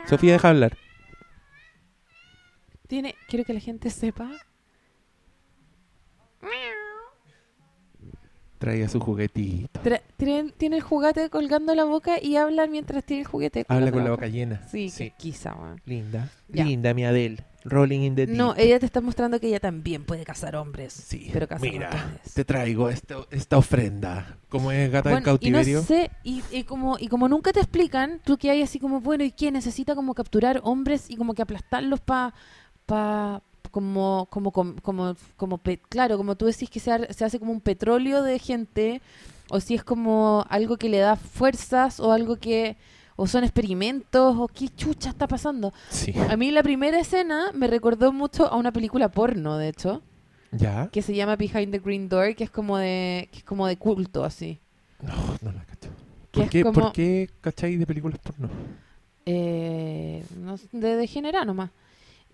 Sofía, deja hablar. Tiene, quiero que la gente sepa. Traía su juguetito. Tra- tiene, tiene el juguete colgando la boca y habla mientras tiene el juguete. Habla con la boca llena. Sí, qué quizá. Linda. Ya. Linda, mi Adele. Rolling in the deep. No, ella te está mostrando que ella también puede cazar hombres. Sí, pero caza mira, te traigo esta, esta ofrenda. Como es gata en Bueno, y cautiverio. no sé, y, y como, y como nunca te explican, tú que hay así como, bueno, ¿y qué? Necesita como capturar hombres y como que aplastarlos para, pa, como, como, como, como, claro, como tú decís que se, se hace como un petróleo de gente, o si es como algo que le da fuerzas, o algo que, o son experimentos, o qué chucha está pasando. Sí. A mí la primera escena me recordó mucho a una película porno, de hecho, ¿Ya? que se llama Behind the Green Door, que es como de, que es como de culto, así. No, no la cacho. Que ¿Por qué, como- ¿Por qué cacháis de películas porno? Eh, no de degenerar nomás.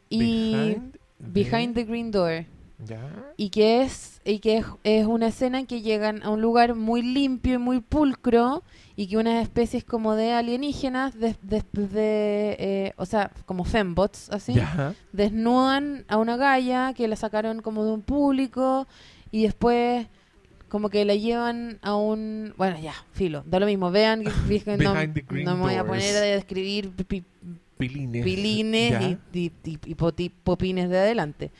Y Behind, Behind, the... Green Door. ¿Ya? Y que es y que es, es una escena en que llegan a un lugar muy limpio y muy pulcro y que unas especies como de alienígenas, de, de- de, eh, o sea, como fembots, así, ¿Ya? desnudan a una galla que la sacaron como de un público y después como que la llevan a un... Bueno, ya, filo, da lo mismo. Vean que fíjense, no, no me voy a poner a describir Pilines. pilines y, y- y- popines de adelante.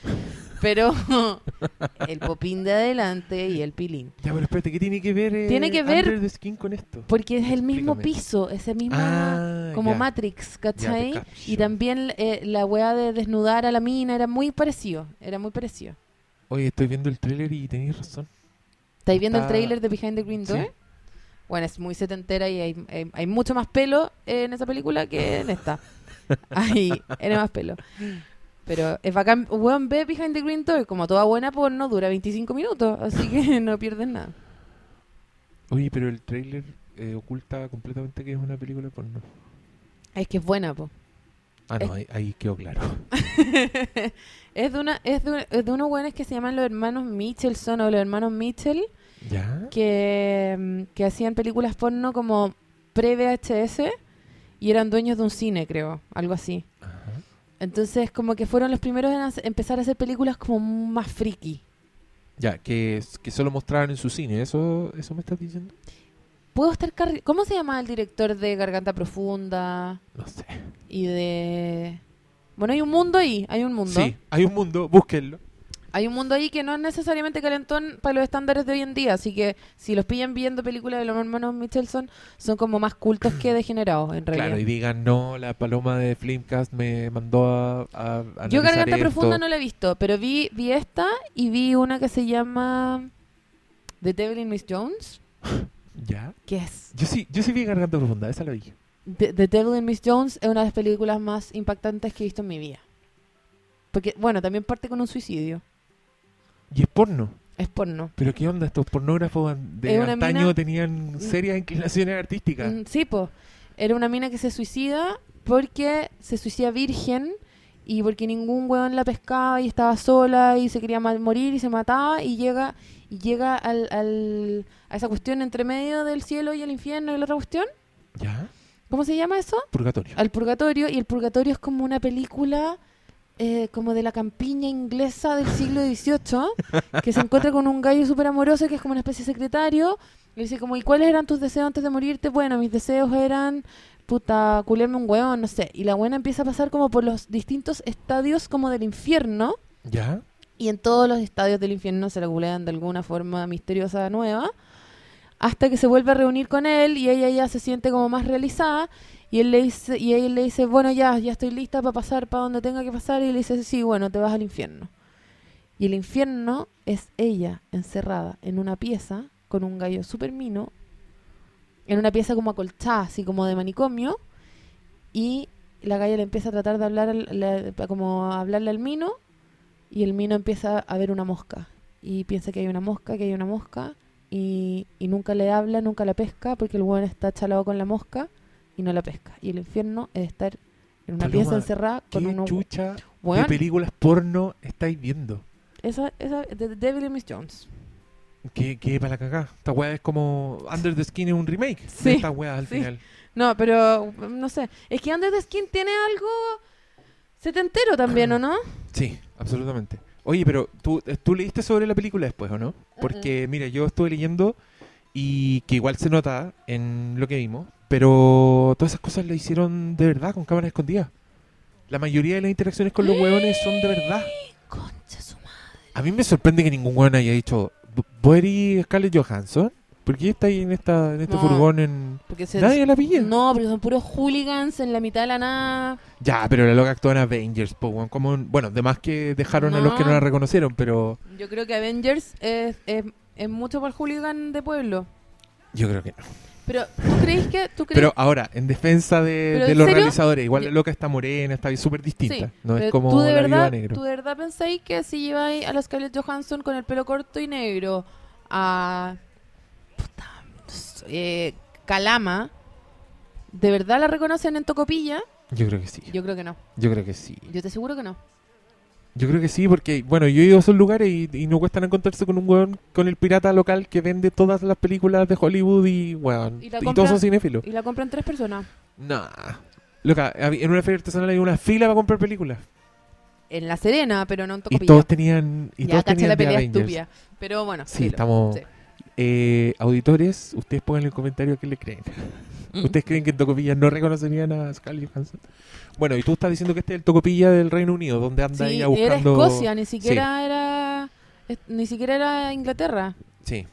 Pero el popín de adelante y el pilín. Ya, pero espérate, ¿qué tiene que ver eh, Tiene que ver- Under the Skin con esto? Porque es el mismo Explícame. piso, ese mismo... Ah, como ya. Matrix, ¿cachai? Ya, y también eh, la weá de desnudar a la mina era muy parecido. Era muy parecido. Oye, estoy viendo el tráiler y tenéis razón. ¿Estáis viendo el Está- tráiler de Behind the Green Door? Sí. Bueno, es muy setentera y hay, hay, hay mucho más pelo en esa película que en esta. Hay, era más pelo. Pero es bacán. Weón, ve Behind the Green Door. Como toda buena porno, dura 25 minutos. Así que no pierdes nada. Oye, pero el tráiler eh, oculta completamente que es una película porno. Es que es buena, po. Ah, no, ahí, ahí quedó claro. es de una es de, es de unos buenos que se llaman los hermanos Michelson o los hermanos Mitchell ¿Ya? que, mm, que hacían películas porno como pre-VHS y eran dueños de un cine, creo, algo así. Ajá. Entonces, como que fueron los primeros en empezar a hacer películas como más friki. Ya, que, que solo mostraban en su cine, ¿eso, eso me estás diciendo? Puedo estar ¿Cómo se llama el director de Garganta Profunda No sé. y de Bueno, hay un mundo ahí, hay un mundo. Sí, hay un mundo, búsquenlo. Hay un mundo ahí que no es necesariamente calentón para los estándares de hoy en día, así que si los pillan viendo películas de los hermanos Michelson, son como más cultos que degenerados, en realidad. Claro, y digan, no, la paloma de Flimcast me mandó a, Yo Garganta esto. Profunda no la he visto, pero vi, vi esta y vi una que se llama The Devil in Miss Jones, ¿Ya? que es... Yo sí, yo sí vi Garganta Profunda, esa la vi. The, The Devil in Miss Jones es una de las películas más impactantes que he visto en mi vida. Porque, bueno, también parte con un suicidio. Y es porno. Es porno. Pero ¿qué onda? Estos pornógrafos de antaño mina- tenían serias inclinaciones artísticas. Mm, Sí, pues. Era una mina que se suicida porque se suicida virgen y porque ningún weón la pescaba y estaba sola y se quería mal morir y se mataba y llega y llega al, al- a esa cuestión entre medio del cielo y el infierno y la otra cuestión. ¿Ya? ¿Cómo se llama eso? Purgatorio. Al purgatorio y el purgatorio es como una película eh, como de la campiña inglesa del siglo XVIII que se encuentra con un gallo súper amoroso que es como una especie de secretario y dice como ¿y cuáles eran tus deseos antes de morirte? Bueno, mis deseos eran puta, culiarme un hueón, no sé. Y la buena empieza a pasar como por los distintos estadios como del infierno ¿Ya? y en todos los estadios del infierno se la culean de alguna forma misteriosa nueva, hasta que se vuelve a reunir con él y ella ya se siente como más realizada y él le dice y él le dice, "Bueno, ya, ya estoy lista para pasar para donde tenga que pasar" y le dice, "Sí, bueno, te vas al infierno." Y el infierno es ella encerrada en una pieza con un gallo súper mino, en una pieza como acolchada, así como de manicomio, y la galla le empieza a tratar de hablar, como hablarle al mino, y el mino empieza a ver una mosca y piensa que hay una mosca, que hay una mosca y, y nunca le habla, nunca la pesca porque el weón está chalado con la mosca y no la pesca. Y el infierno es estar en una Paloma, pieza encerrada ¿Qué con uno... chucha Weón, de películas porno estáis viendo? esa, esa, de The Devil and Miss Jones. ¿Qué, qué para la cagá? Esta weá es como Under the Skin es un remake Sí, de esta weá al sí. final. No, pero no sé. Es que Under the Skin tiene algo setentero también, ¿o no? Sí, absolutamente. Oye, pero ¿tú, eh, tú leíste sobre la película después, ¿o no? Porque, mira, yo estuve leyendo y que igual se nota en lo que vimos, pero todas esas cosas las hicieron de verdad, con cámaras escondidas. La mayoría de las interacciones con los hueones son de verdad. Concha su madre. A mí me sorprende que ningún hueón haya dicho, ¿vos eres Scarlett Johansson? ¿Por qué está ahí en, esta, en este No. furgón en...? Porque se... Nadie la pilla. No, porque son puros hooligans en la mitad de la nada. Ya, pero la loca actuó en Avengers, po, como, bueno, además que dejaron a los que no No. la reconocieron, pero Yo creo que Avengers es, es, es mucho para el hooligan de pueblo. yo creo que no. Pero, ¿tú crees que...? ¿tú crees? Pero ahora, en defensa de, ¿Pero de en los serio? realizadores, igual la loca está morena, está súper distinta. Sí, no es como ¿tú de la verdad, negro. ¿Tú de verdad pensáis que si lleváis a la Scarlett Johansson con el pelo corto y negro a... puta, eh, Calama, ¿de verdad la reconocen en Tocopilla? Yo creo que sí. Yo creo que no. Yo creo que sí. Yo te aseguro que no. Yo creo que sí, porque, bueno, yo he ido a esos lugares y, y no cuestan encontrarse con un weón, con el pirata local que vende todas las películas de Hollywood y, weón, Y y, todos son cinéfilos. Y la compran tres personas. Nah. Loca, en una feria artesanal hay una fila para comprar películas. En La Serena, pero no en Y Tocopilla. todos tenían, y ya, todos tenían la pelea estúpida. Pero bueno. Sí, filo. estamos... Sí. Eh, auditores, ustedes pongan en el comentario qué le creen. ¿Ustedes creen que en Tocopilla no reconocerían a Scarlett Johansson? Bueno, y tú estás diciendo que este es el Tocopilla del Reino Unido, donde anda Sí, ella era buscando... Escocia, ni siquiera era ni siquiera era Inglaterra. Sí.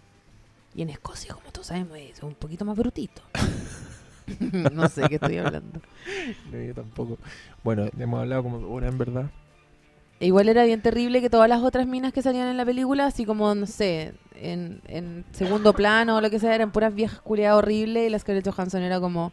Y en Escocia, como todos sabemos, es un poquito más brutito. no sé qué estoy hablando. No, yo tampoco. Bueno, hemos hablado como ahora en verdad. Igual era bien terrible que todas las otras minas que salían en la película, así como, no sé, en, en segundo plano o lo que sea, eran puras viejas culiadas horribles y la Scarlett Johansson era como...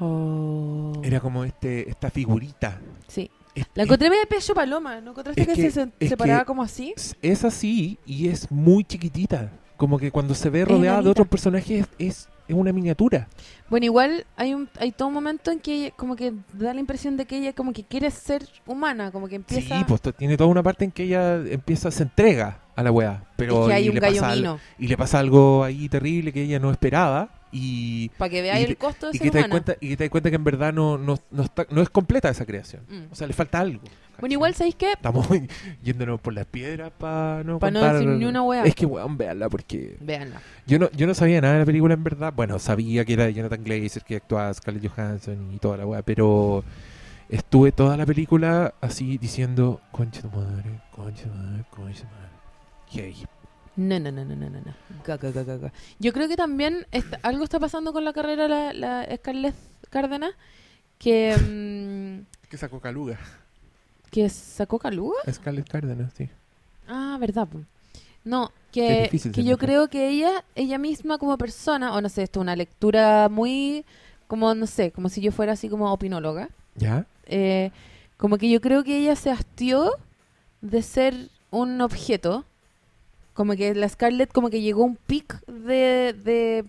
Oh. Era como este esta figurita. Sí. Es, La encontré medio de pecho paloma, ¿no encontraste Es que, que- se, se es separaba como así? es, es así y es muy chiquitita. Como que cuando se ve rodeada de otros personajes es, es una miniatura. Bueno, igual hay un hay todo un momento en que ella, como que da la impresión de que ella como que quiere ser humana, como que empieza... Sí, pues tiene toda una parte en que ella empieza, se entrega a la weá. Pero es que hay y un le pasa al- y le pasa algo ahí terrible que ella no esperaba y, para que veáis el costo de y ser que te humana. cuenta y que te das cuenta que en verdad no, no, no, está, no es completa esa creación. Mm. O sea, le falta algo. ¿cachai? Bueno, igual, ¿sabéis qué? Estamos yéndonos por las piedras para no decir ni una wea. Es que, weón, véanla porque... Véanla. Yo no, yo no sabía nada de la película en verdad. Bueno, sabía que era de Jonathan Glazer, que actuaba Scarlett Johansson y toda la weá, pero estuve toda la película así diciendo, concha tu madre, concha tu madre, concha tu madre. No, no, no, no, no, no. no. Ga, ga, ga. Yo creo que también está- algo está pasando con la carrera de la, la Scarlett Cárdenas que, mm, Que sacó Caluga. que sacó Caluga. Scarlett Cárdenas, sí. Ah, verdad. No, que, que yo creo que ella, ella misma como persona, o no sé, esto es una lectura muy, como, no sé, como si yo fuera así como opinóloga. ¿Ya? eh, como que yo creo que ella se hastió de ser un objeto. Como que la Scarlett como que llegó a un pic de, de,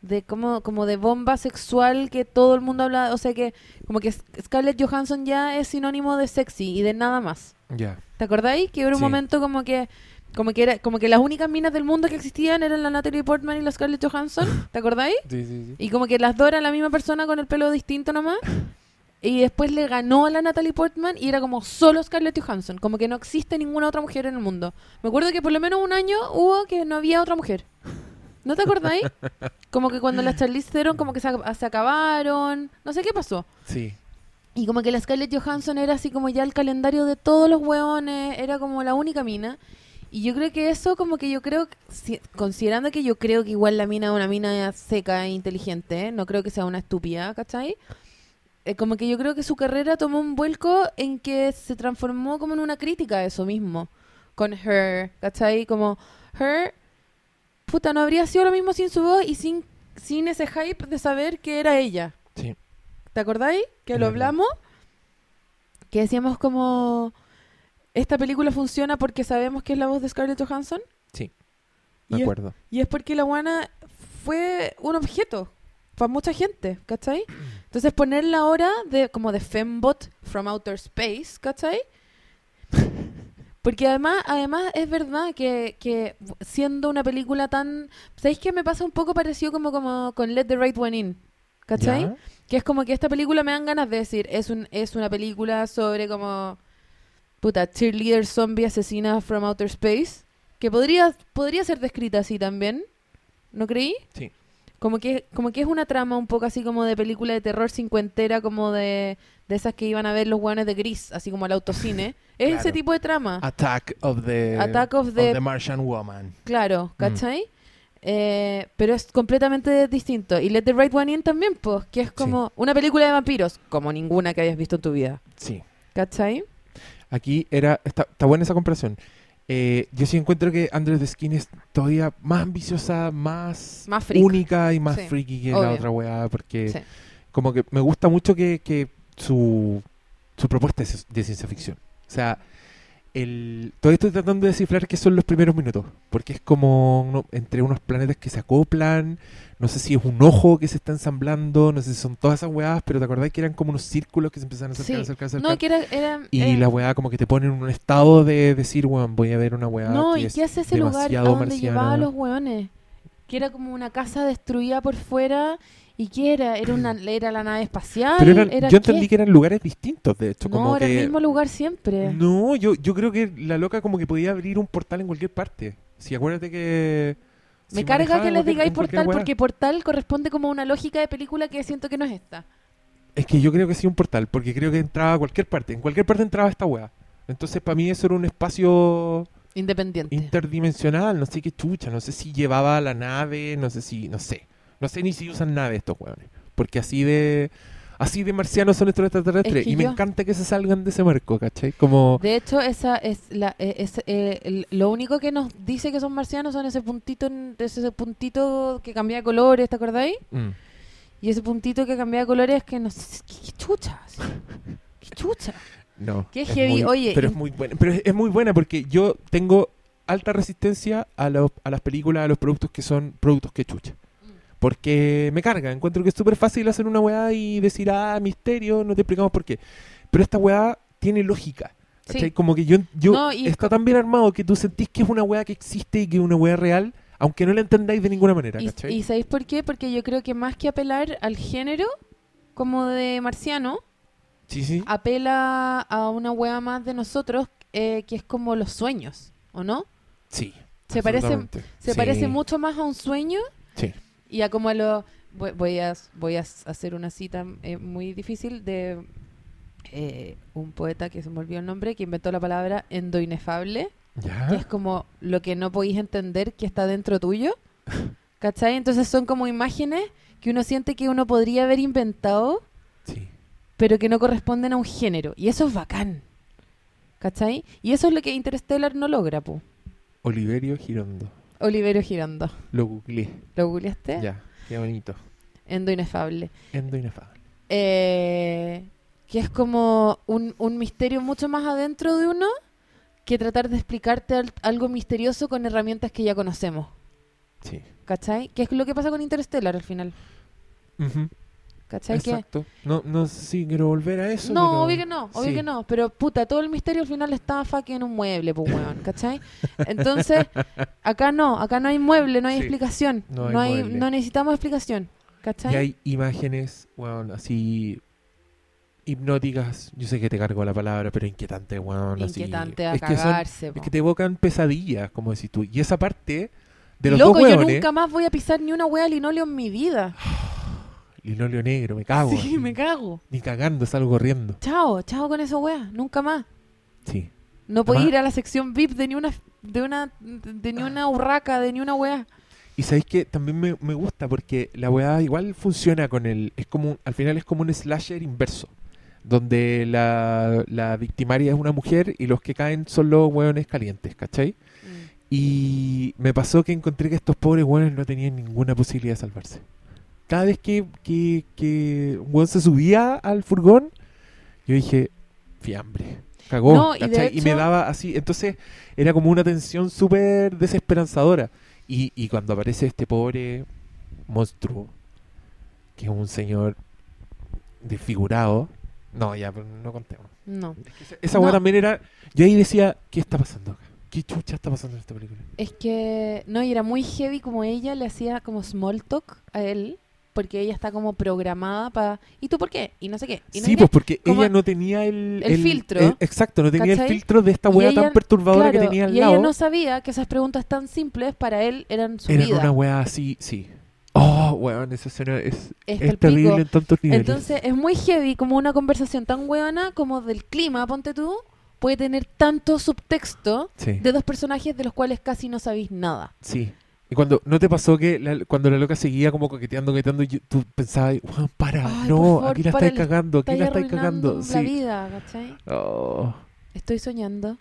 de como, como de bomba sexual que todo el mundo habla. O sea que como que Scarlett Johansson ya es sinónimo de sexy y de nada más. Ya. ¿Te acordáis? Que era un Sí. momento como que como que era como que las únicas minas del mundo que existían eran la Natalie Portman y la Scarlett Johansson. ¿Te acordáis? Sí, sí, sí. Y como que las dos eran la misma persona con el pelo distinto nomás. Y después le ganó a la Natalie Portman y era como solo Scarlett Johansson. Como que no existe ninguna otra mujer en el mundo. Me acuerdo que por lo menos un año hubo que no había otra mujer. ¿No te acordáis? Como que cuando las Charlize Theron como que se, se acabaron. No sé qué pasó. Sí. Y como que la Scarlett Johansson era así como ya el calendario de todos los hueones, era como la única mina. Y yo creo que eso como que yo creo, si- considerando que yo creo que igual la mina es una mina seca e inteligente, ¿eh? no creo que sea una estúpida, ¿cachai? Eh, como que yo creo que su carrera tomó un vuelco en que se transformó como en una crítica a eso mismo, con Her, ¿cachai? Como Her, puta, no habría sido lo mismo sin su voz y sin, sin ese hype de saber que era ella. Sí. ¿Te acordáis? Que lo hablamos. Que decíamos como... Esta película funciona porque sabemos que es la voz de Scarlett Johansson. Sí. Es, acuerdo. y es porque la guana fue un objeto para mucha gente, ¿cachai? Entonces ponerla ahora de como de fembot from outer space, ¿cachai? Porque además, además es verdad que, que siendo una película tan... ¿Sabéis qué me pasa un poco parecido como, como con Let the Right One In? ¿Cachai? ¿Ya? Que es como que esta película me dan ganas de decir, es un es una película sobre como puta cheerleader zombie asesina from outer space, que podría podría ser descrita así también. ¿No creí? Sí. Como que como que es una trama un poco así como de película de terror cincuentera como de de esas que iban a ver los hueones de gris, así como el autocine. Es Claro. ese tipo de trama. Attack of the, Attack of the- Martian Woman. Claro, Mm. ¿cachai? Eh, pero es completamente distinto. Y Let the Right One In también, pues, que es como una película de vampiros, como ninguna que hayas visto en tu vida. Sí. ¿Cachai? Aquí era. Está, está buena esa comparación. Eh, yo sí encuentro que Andrew the Skin es todavía más ambiciosa, más, única y más Sí, freaky que obvio. la otra weá. Porque Sí. como que me gusta mucho que, que su, su propuesta es de ciencia ficción. O sea, el, todavía estoy tratando de descifrar qué son los primeros minutos. Porque es como uno- entre unos planetas que se acoplan. No sé si es un ojo que se está ensamblando. No sé si son todas esas weadas. Pero te acordás que eran como unos círculos que se empezaron a acercar, Sí. acercar, acercar. No, que era... era Y era- la weá como que te pone en un estado de decir, weón, voy a ver una weá No, que ¿y es qué hace ese lugar a donde marciana. llevaba a los hueones? Que era como una casa destruida por fuera. ¿Y qué era? ¿Era, una, era la nave espacial? Pero eran- ¿Era yo entendí qué? que eran lugares distintos, de hecho. No, como era que... el mismo lugar siempre. No, yo, yo creo que la loca como que podía abrir un portal en cualquier parte. Si acuérdate que... Me si carga que les digáis portal porque portal corresponde como a una lógica de película que siento que no es esta. Es que yo creo que sí un portal, porque creo que entraba a cualquier parte. En cualquier parte entraba esta weá. Entonces para mí eso era un espacio Independiente. interdimensional, no sé qué chucha, no sé si llevaba la nave, no sé si, no sé. No sé ni si usan nave estos weones. Porque así de... Así de marcianos son estos extraterrestres. Es que y me yo- encanta que se salgan de ese marco, ¿cachai? Como... De hecho, esa es la eh, es, eh, el- lo único que nos dice que son marcianos son ese puntito ese puntito que cambia de colores, ¿te acordáis? mm. Y ese puntito que cambia de colores es que no sé, qué, qué chuchas. Qué chucha. No. Qué heavy, muy- oye, Pero es muy buena. Pero es, es muy buena porque yo tengo alta resistencia a, los- a las películas, a los productos que son productos que chucha. Porque me carga. Encuentro que es súper fácil hacer una weá y decir, ah, misterio, no te explicamos por qué. Pero esta weá tiene lógica. Como que yo, yo No, y está tan bien armado que tú sentís que es una weá que existe y que es una weá real, aunque no la entendáis de ninguna manera. Y, ¿cachai? y ¿sabéis por qué? Porque yo creo que más que apelar al género como de marciano, sí, sí. apela a una wea más de nosotros eh, que es como los sueños, ¿o no? Sí. Se parece se parece mucho más a un sueño Sí. Y a como a lo voy, voy a voy a hacer una cita eh, muy difícil de eh, un poeta que se me olvidó el nombre, que inventó la palabra endoinefable, ¿Ya? que es como lo que no podéis entender que está dentro tuyo. ¿Cachai? Entonces son como imágenes que uno siente que uno podría haber inventado, Sí. pero que no corresponden a un género. Y eso es bacán. ¿Cachai? Y eso es lo que Interstellar no logra, pu. Oliverio Girondo. Oliverio Girondo. Lo googleé. ¿Lo googleaste? Ya, qué bonito. Endoinefable. Endo inefable. Eh, que es como un, un misterio mucho más adentro de uno que tratar de explicarte al- algo misterioso con herramientas que ya conocemos. Sí. ¿Cachai? Que es lo que pasa con Interstellar al final. Ujú, ¿Cachai? Que, Exacto. No, no sé si quiero volver a eso. no, pero- obvio que no, obvio sí. que no. Pero puta, todo el misterio al final está fucking en un mueble, pues weón, ¿cachai? Entonces, acá no, acá no hay mueble, no hay Sí, explicación. no No, hay no necesitamos explicación. ¿Cachai? Y hay imágenes, weón, así hipnóticas. Yo sé que te cargo la palabra, pero inquietante, weón. así. Inquietante a es que son- cagarse. es po. que te evocan pesadillas, como decís tú. Y esa parte de los Loco, dos yo nunca más voy a pisar ni una wea de linoleo en mi vida. linoleo negro, me cago. sí, así. me cago. Ni cagando, salgo corriendo. Chao, chao con esa wea, nunca más. Sí. No Además- ir a la sección VIP de ni una de una de ni una urraca, de ni una wea. Y sabéis que también me, me gusta porque la weá igual funciona con el. Es como al final es como un slasher inverso. Donde la, la victimaria es una mujer y los que caen son los hueones calientes, ¿cachai? Y me pasó que encontré que estos pobres hueones no tenían ninguna posibilidad de salvarse. Cada vez que, que, que se subía al furgón, yo dije, fiambre. Cagó, No, y me daba así. Entonces era como una tensión súper desesperanzadora. Y, y cuando aparece este pobre monstruo, que es un señor desfigurado, no, ya, pero no contemos. No, Es que esa- esa No. también era. Yo ahí decía, ¿qué está pasando acá? ¿Qué chucha está pasando en esta película? es que no, y era muy heavy como ella le hacía como small talk a él, porque ella está como programada para ¿y tú por qué? Y no sé qué. Y no Sí, sé pues qué. porque como ella no tenía el, el filtro. el- exacto, no tenía ¿Cachai? el filtro de esta Y ella- tan perturbadora que tenía al y lado. ella no sabía que esas preguntas tan simples para él eran su vida. una weá así, sí. Oh, weón, esa escena es, Es es terrible en tantos niveles. Entonces es muy heavy como una conversación tan huevona como del clima, ponte tú, puede tener tanto subtexto sí, de dos personajes de los cuales casi no sabéis nada. sí. Y cuando, ¿no te pasó que la- cuando la loca seguía como coqueteando, coqueteando, y tú pensabas, weón, para, Ay, no, favor, aquí la estáis cagando, aquí la estáis cagando. la Sí. vida, ¿cachai? Oh. Estoy soñando.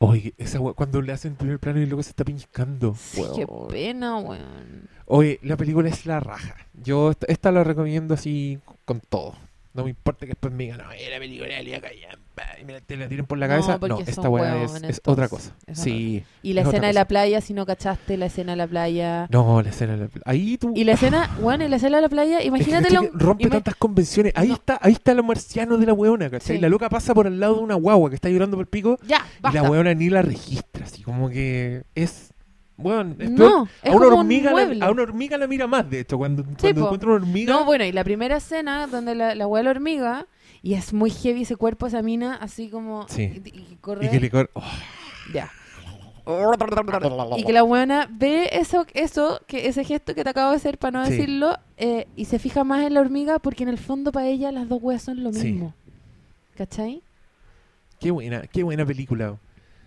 Oye, esa cuando le hacen primer plano y luego se está piñcando. Sí, qué pena, weón. Oye, la película es la raja. Yo esta, esta la recomiendo así con todo. No me importa que después me digan, no, la película de Elia Callampa", y me te la tiren por la cabeza. No, esta weá es, otra cosa. Es sí. Y la Es escena de la playa, si no cachaste la escena de la playa. No, la escena de la Ahí tú. Y la escena, bueno, y la escena de la playa, Es que, que rompe tantas convenciones. Ahí No. está, ahí está los marcianos de la weona, ¿cachai? Sí. La loca pasa por al lado de una guagua que está llorando por el pico Ya, y basta. la weona ni la registra, así como que es. Bueno, No, a una un hormiga la, a una hormiga la mira más, de hecho, cuando, cuando encuentra una hormiga. No, bueno, y la primera escena donde la, la hueá de la hormiga, y es muy heavy ese cuerpo, esa mina, así como. Sí. Y, y corre. y que le cor- oh, Ya. Y que la buena ve eso, eso, que ese gesto que te acabo de hacer para no Sí. decirlo, eh, y se fija más en la hormiga porque en el fondo para ella las dos weas son lo Sí. mismo. ¿Cachai? qué buena, qué buena película.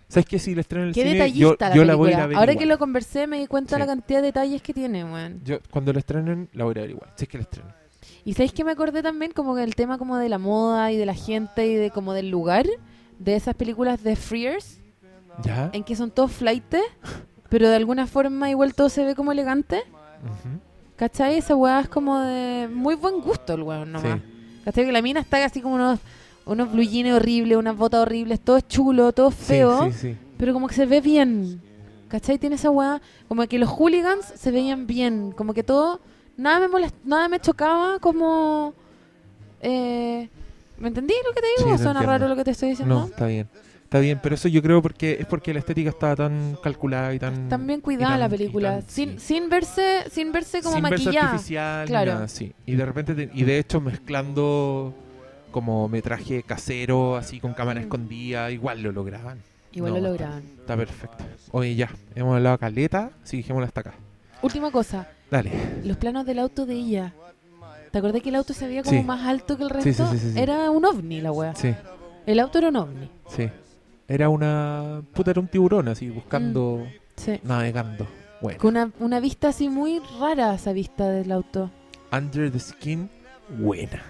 ¿Sabes qué? Si la estrenan en el Qué cine, detallista yo, la yo la voy a ir a ver Ahora igual. que lo conversé me di cuenta Sí. la cantidad de detalles que tiene, weón. Yo, cuando la estrenen, la voy a ir a ver igual. Si es que la estrenan. Y sabéis que me acordé también como que el tema como de la moda y de la gente y de como del lugar de esas películas de Freers ¿Ya? en que son todos flightes, pero de alguna forma igual todo se ve como elegante. Ujú. ¿Cachai? Esa weá es como de muy buen gusto el weón nomás. Sí. ¿Cachai? Que la mina está así como unos, unos blue jeans horribles, unas botas horribles, todo es chulo, todo feo, sí, sí. pero como que se ve bien. ¿Cachai? Tiene esa weá, como que los hooligans se veían bien, como que todo, nada me molest, nada me chocaba como... Eh, ¿Me entendí lo que te Sí, digo? te ¿Suena entiendo. raro lo que te estoy diciendo? No, está bien. Está bien, pero eso yo creo porque es porque la estética estaba tan calculada y tan... Y cuidada tan- la película, tan- sin, sí. sin verse sin verse como Sin verse maquillada. artificial, Claro. nada, sí. Y de repente, te- y de hecho mezclando como metraje casero, así con cámara Mm. escondida, igual lo lograban. Igual No, lo está- lograban. Está perfecto. Oye, ya, hemos hablado caleta, dejémosla hasta acá. Última cosa, Dale. los planos del auto de ella ¿Te acordás que el auto se veía como Sí. más alto que el resto? sí, sí. Era un ovni la wea. Sí, El auto era un ovni. sí. Era una. Puta, era un tiburón así, buscando. Sí. Navegando. Bueno. Con una, una vista así muy rara esa vista del auto. Under the Skin, buena.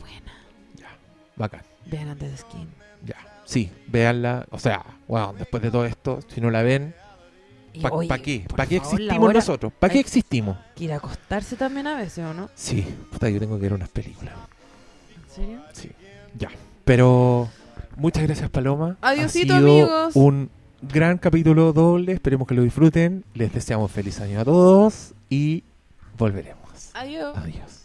Buena. Ya, bacán. Vean antes de skin. Ya, sí, véanla. O sea, bueno, después de todo esto, si no la ven, ¿para qué? ¿Para qué existimos hora- nosotros? ¿Para qué existimos? Que ir a acostarse también a veces, ¿o no? Sí, puta, yo tengo que ver unas películas. ¿En serio? Sí, ya. Pero muchas gracias, Paloma. Adiosito, ha sido amigos. Un gran capítulo doble. Esperemos que lo disfruten. Les deseamos feliz año a todos y volveremos. Adiós. Adiós.